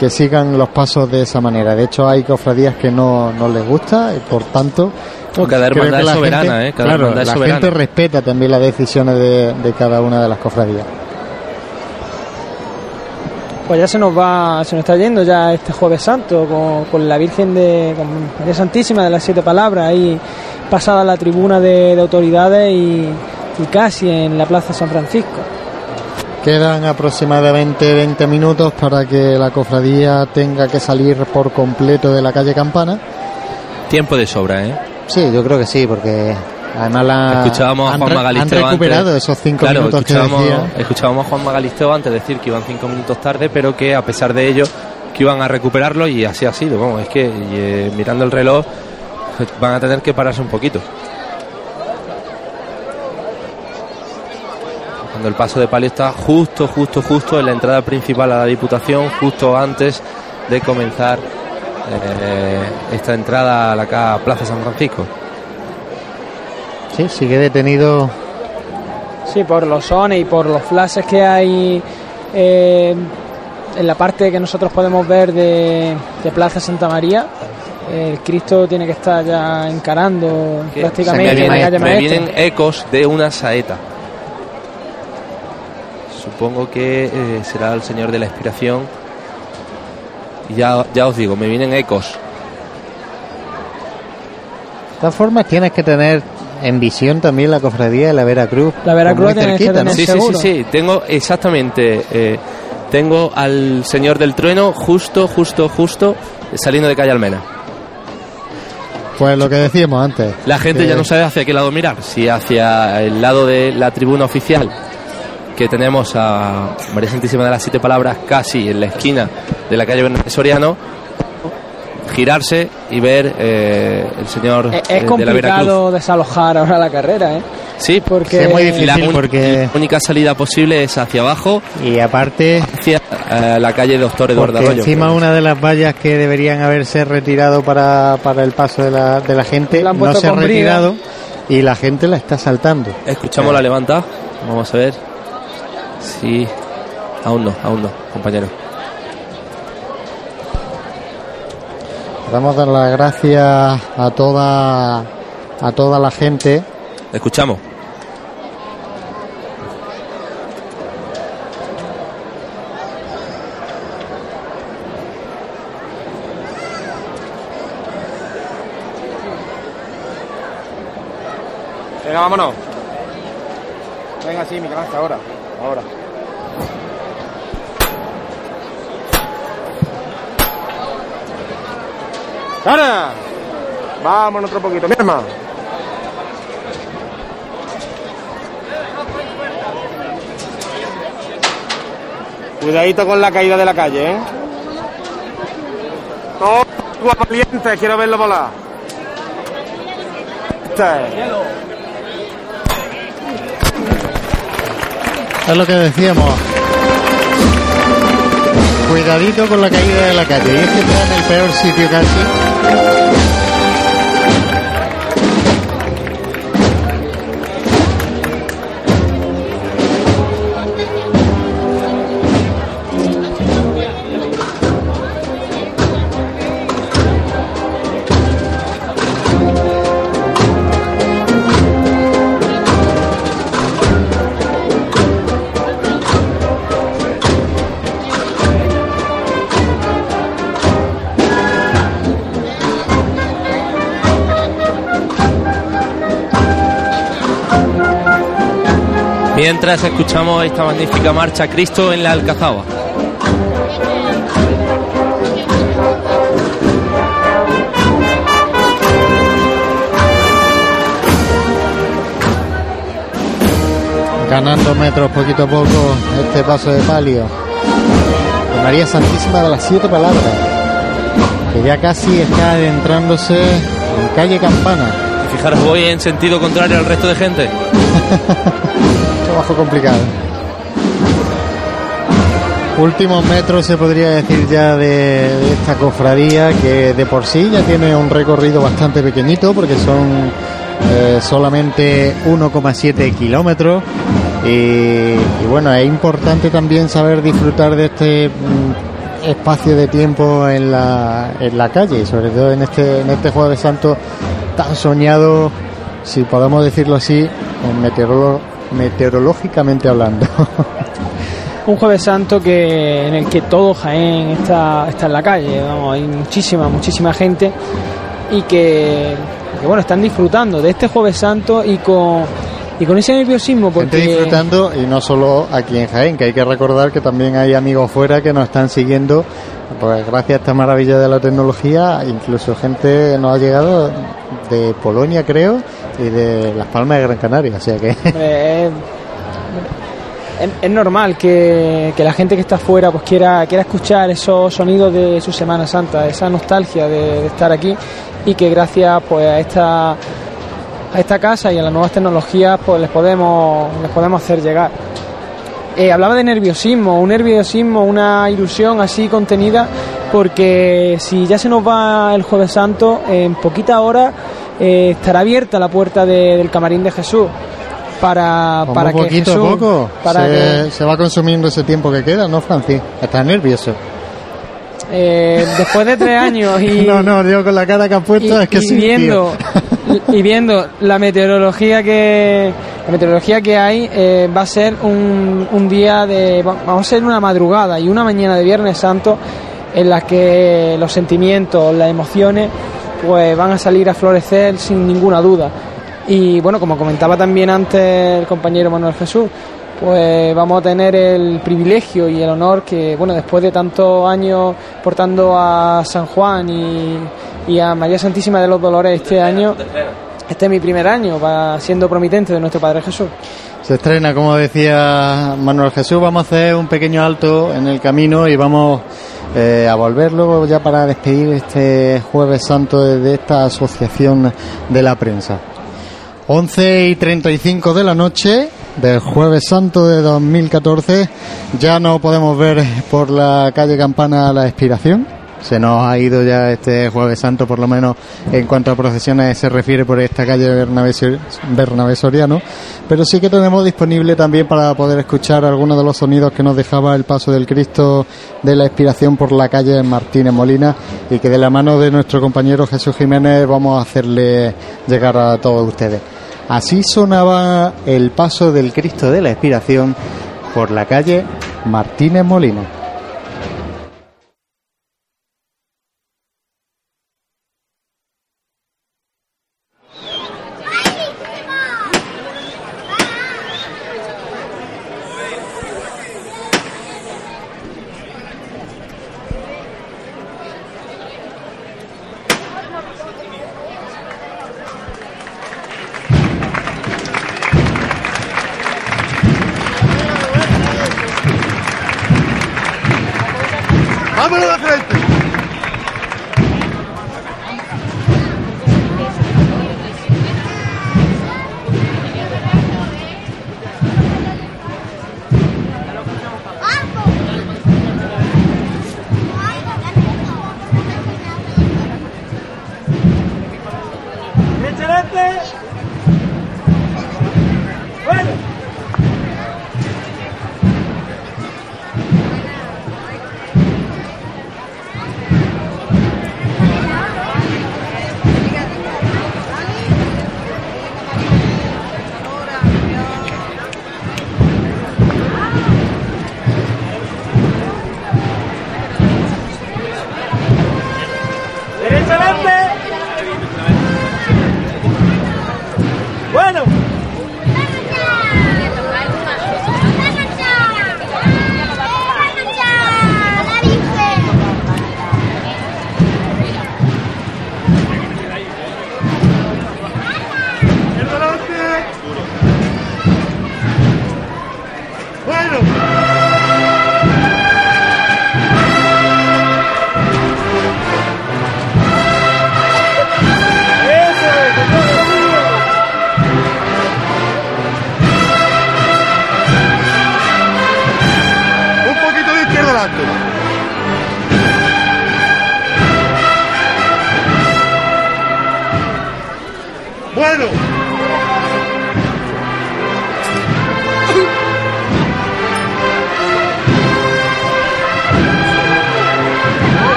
Speaker 2: que sigan los pasos de esa manera. De hecho, hay cofradías que no, no les gusta y por tanto.
Speaker 3: No, cada
Speaker 2: creo
Speaker 3: hermandad
Speaker 2: que
Speaker 3: es
Speaker 2: la
Speaker 3: soberana,
Speaker 2: gente-
Speaker 3: ¿eh? Cada
Speaker 2: claro,
Speaker 3: hermandad es
Speaker 2: la
Speaker 3: soberana.
Speaker 2: gente respeta también las decisiones de, de cada una de las cofradías.
Speaker 1: Pues ya se nos va, se nos está yendo ya este jueves santo con, con la Virgen de con María Santísima de las Siete Palabras ahí pasada la tribuna de, de autoridades y, y casi en la Plaza San Francisco.
Speaker 2: Quedan aproximadamente 20 minutos para que la cofradía tenga que salir por completo de la calle Campana.
Speaker 3: Tiempo de sobra, ¿eh?
Speaker 2: Sí, yo creo que sí, porque además la,
Speaker 3: Escuchábamos a
Speaker 2: han,
Speaker 3: Juan Magalisteo
Speaker 2: han recuperado
Speaker 3: antes.
Speaker 2: esos 5
Speaker 3: Claro,
Speaker 2: minutos que
Speaker 3: escuchábamos,
Speaker 2: decía.
Speaker 3: escuchábamos a Juan Magalisteo antes decir que iban cinco minutos tarde, pero que a pesar de ello que iban a recuperarlo y así ha sido. Vamos, es que eh, mirando el reloj van a tener que pararse un poquito. Cuando el paso de palio está justo, justo, justo en la entrada principal a la Diputación, justo antes de comenzar eh, esta entrada a la Plaza San Francisco.
Speaker 2: Sí, sigue detenido.
Speaker 1: Sí, por los sones y por los flashes que hay eh, en la parte que nosotros podemos ver de, de Plaza Santa María. El Cristo tiene que estar ya encarando
Speaker 3: que
Speaker 1: prácticamente
Speaker 3: me,
Speaker 1: en la
Speaker 3: vienen-
Speaker 1: calle
Speaker 3: me vienen ecos de una saeta. Supongo que eh, será el Señor de la Inspiración. Y ya, ya os digo, me vienen ecos.
Speaker 2: De todas formas, tienes que tener en visión también la cofradía de la Veracruz.
Speaker 1: La Veracruz
Speaker 2: muy
Speaker 1: tienes que
Speaker 2: cerquita, ¿no?
Speaker 1: tener-
Speaker 3: Sí, sí, sí, sí. Tengo exactamente. eh, tengo al Señor del Trueno justo, justo, justo saliendo de calle Almena.
Speaker 2: Pues lo que decíamos antes.
Speaker 3: La gente
Speaker 2: que-
Speaker 3: ya no sabe hacia qué lado mirar, si hacia el lado de la tribuna oficial, que tenemos a María Santísima de las Siete Palabras casi en la esquina de la calle Bernabé Soriano, girarse y ver eh, el señor
Speaker 1: Es,
Speaker 3: eh,
Speaker 1: es
Speaker 3: de la
Speaker 1: complicado desalojar ahora la carrera, ¿eh?
Speaker 3: Sí,
Speaker 1: porque
Speaker 2: Sí, es muy difícil
Speaker 3: la, un-
Speaker 2: porque-
Speaker 3: la única salida posible es hacia abajo,
Speaker 2: Y aparte,
Speaker 3: hacia eh, la calle Doctor Eduardo Arroyo.
Speaker 2: encima
Speaker 3: creo.
Speaker 2: una de las vallas que deberían haberse retirado para, para el paso de la, de la gente
Speaker 1: La han
Speaker 2: no se ha retirado y la gente la está saltando.
Speaker 3: Escuchamos la levanta, vamos a ver. Sí, aún no, aún no, compañero.
Speaker 2: Vamos a dar las gracias a toda a toda la gente
Speaker 3: Escuchamos.
Speaker 5: Venga, vámonos. Venga, sí, Miguel Ángel, ahora. Ahora. ¡Cara! Vámonos otro poquito, mi hermano. Cuidadito con la caída de la calle, ¿eh? Todos valientes, quiero verlo volar. Este.
Speaker 2: Es lo que decíamos. Cuidadito con la caída de la calle. Y es que está en el peor sitio casi
Speaker 3: mientras escuchamos esta magnífica marcha Cristo en la Alcazaba.
Speaker 2: ganando metros poquito a poco este paso de palio de María Santísima de las Siete Palabras, que ya casi está adentrándose en calle Campana.
Speaker 3: Fijaros, voy en sentido contrario al resto de gente.
Speaker 2: Trabajo complicado. Últimos metros se podría decir ya de, esta cofradía que de por sí ya tiene un recorrido bastante pequeñito porque son eh, solamente 1,7 kilómetros y, bueno es importante también saber disfrutar de este mm, espacio de tiempo en la, en la calle sobre todo en este en este jueves santo tan soñado si podemos decirlo así en meteorolo- meteorológicamente hablando.
Speaker 1: Un jueves santo que en el que todo Jaén está, está en la calle, vamos, hay muchísima, muchísima gente y que, que, bueno, están disfrutando de este jueves santo y con, y con ese nerviosismo
Speaker 2: Gente
Speaker 1: porque
Speaker 2: disfrutando y no solo aquí en Jaén, que hay que recordar que también hay amigos fuera que nos están siguiendo, pues gracias a esta maravilla de la tecnología, incluso gente nos ha llegado de Polonia creo y de Las Palmas de Gran Canaria, o sea que
Speaker 1: es, normal que, que la gente que está afuera pues quiera, quiera escuchar esos sonidos de su Semana Santa, esa nostalgia de, de estar aquí y que gracias pues a esta a esta casa y a las nuevas tecnologías pues les podemos les podemos hacer llegar. Eh, hablaba de nerviosismo, un nerviosismo, una ilusión así contenida, porque si ya se nos va el Jueves Santo, en poquita hora eh, estará abierta la puerta de- del camarín de Jesús para,
Speaker 2: como
Speaker 1: para que Jesús,
Speaker 2: a poco
Speaker 1: para
Speaker 2: se,
Speaker 1: que,
Speaker 2: se va consumiendo ese tiempo que queda, ¿no, Francis? Estás nervioso.
Speaker 1: eh, después de tres años y
Speaker 2: No, no, digo con la cara que has puesto
Speaker 1: y,
Speaker 2: es que
Speaker 1: y
Speaker 2: sí,
Speaker 1: viendo y- viendo la meteorología que la meteorología que hay eh, va a ser un, un día de va- vamos a ser una madrugada y una mañana de Viernes Santo en las que los sentimientos las emociones pues van a salir a florecer sin ninguna duda y bueno como comentaba también antes el compañero Manuel Jesús pues vamos a tener el privilegio y el honor que, bueno, después de tantos años portando a San Juan y, y a María Santísima de los Dolores este año, este es mi primer año va siendo promitente de nuestro Padre Jesús.
Speaker 2: Se estrena, como decía Manuel Jesús, vamos a hacer un pequeño alto en el camino y vamos eh, a volver luego ya para despedir este jueves santo de, esta asociación de la prensa. 11 y 35 de la noche del jueves santo de 2014 ya no podemos ver por la calle Campana la expiración. Se nos ha ido ya este jueves santo, por lo menos en cuanto a procesiones se refiere por esta calle Bernabé, Sor- Bernabé Soriano. Pero sí que tenemos disponible también para poder escuchar algunos de los sonidos que nos dejaba el paso del Cristo de la expiración por la calle Martínez Molina y que de la mano de nuestro compañero Jesús Jiménez vamos a hacerle llegar a todos ustedes. Así sonaba el paso del Cristo de la expiración por la calle Martínez Molina.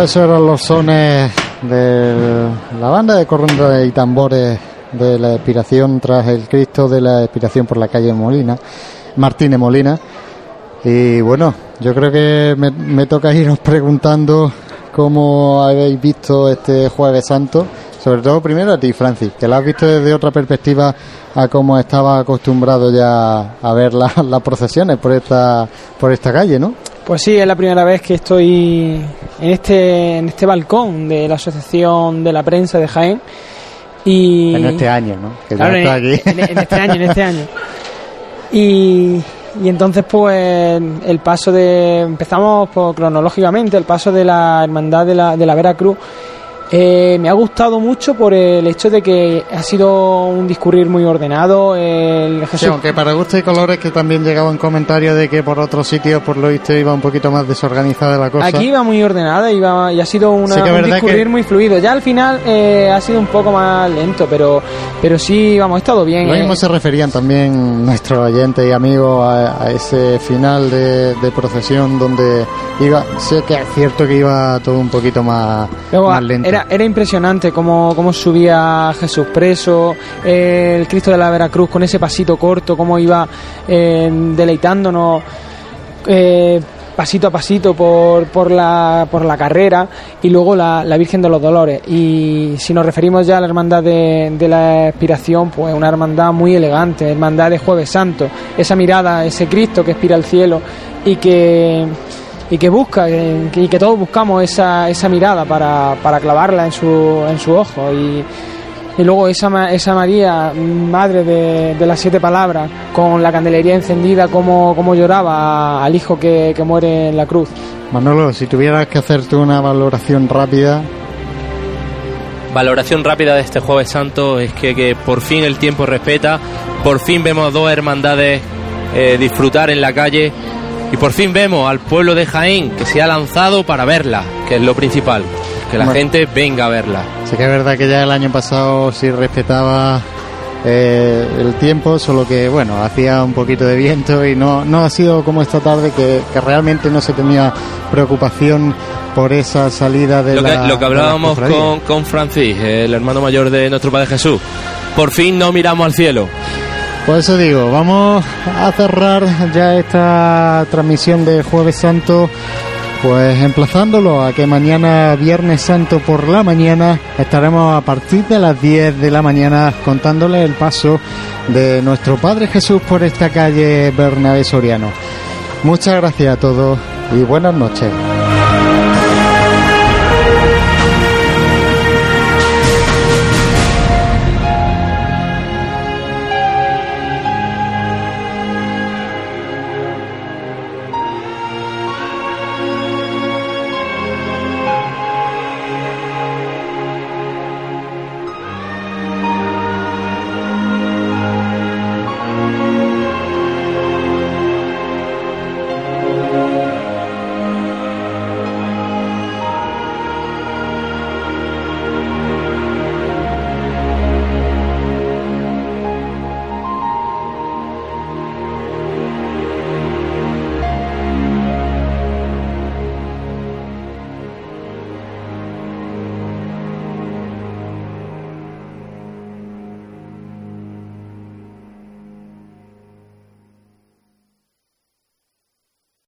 Speaker 2: Pues esos eran los sones de la banda de corrientes y tambores de la expiración tras el Cristo de la expiración por la calle Molina, Martínez Molina. Y bueno, yo creo que me, toca iros preguntando cómo habéis visto este Jueves Santo, sobre todo primero a ti, Francis, que lo has visto desde otra perspectiva a cómo estaba acostumbrado ya a ver la- las procesiones por esta, por esta calle, ¿no?
Speaker 1: Pues sí, es la primera vez que estoy en este, en este balcón de la Asociación de la Prensa de Jaén. Y
Speaker 2: En este año, ¿no? Que ya
Speaker 1: Claro,
Speaker 2: está
Speaker 1: en,
Speaker 2: aquí.
Speaker 1: en- en este año, en este año. Y, y entonces, pues, el paso de. Empezamos por, cronológicamente, el paso de la Hermandad de la, de la Veracruz. Eh, me ha gustado mucho por el hecho de que ha sido un discurrir muy ordenado. El
Speaker 2: Sí,
Speaker 1: Jesús,
Speaker 2: aunque para gusto y colores que también llegaban comentarios de que por otros sitios por lo visto iba un poquito más desorganizada la cosa.
Speaker 1: Aquí iba muy ordenada iba, y ha sido una,
Speaker 2: Sí que
Speaker 1: un discurrir
Speaker 2: que-
Speaker 1: muy fluido. Ya al final eh, ha sido un poco más lento, pero, pero sí, vamos, ha estado bien.
Speaker 2: Lo
Speaker 1: eh.
Speaker 2: mismo se referían también nuestros oyentes y amigos a, a ese final de, de procesión donde iba, sé que es cierto que iba todo un poquito más,
Speaker 1: Luego,
Speaker 2: más lento.
Speaker 1: Era, era impresionante cómo, cómo subía Jesús preso, el Cristo de la Veracruz con ese pasito corto, cómo iba eh, deleitándonos eh, pasito a pasito por, por, la, por la carrera y luego la, la Virgen de los Dolores. Y si nos referimos ya a la hermandad de, la expiración, pues una hermandad muy elegante, hermandad de Jueves Santo, esa mirada, ese Cristo que expira al cielo y que y que busca eh, y que todos buscamos esa, esa mirada para, para clavarla en su, en su ojo y, y luego esa, ma- esa María, madre de, de las siete palabras, con la candelería encendida, como, como lloraba al hijo que, que muere en la cruz.
Speaker 2: Manolo, si tuvieras que hacerte una valoración rápida,
Speaker 3: Valoración rápida de este Jueves Santo es que, que por fin el tiempo respeta, por fin vemos dos hermandades eh, disfrutar en la calle y por fin vemos al pueblo de Jaén que se ha lanzado para verla, que es lo principal, que la
Speaker 2: Bueno.
Speaker 3: gente venga a verla.
Speaker 2: sí que es verdad que ya el año pasado sí respetaba eh, el tiempo, solo que bueno, hacía un poquito de viento y no, no ha sido como esta tarde que, que realmente no se tenía preocupación por esa salida de
Speaker 3: Lo que,
Speaker 2: la
Speaker 3: lo que hablábamos con, con Francis, el hermano mayor de nuestro Padre Jesús. Por fin no miramos al cielo.
Speaker 2: Por eso digo, vamos a cerrar ya esta transmisión de Jueves Santo, pues emplazándolo a que mañana, Viernes Santo por la mañana, estaremos a partir de las 10 de la mañana contándole el paso de nuestro Padre Jesús por esta calle Bernabé Soriano. Muchas gracias a todos y buenas noches.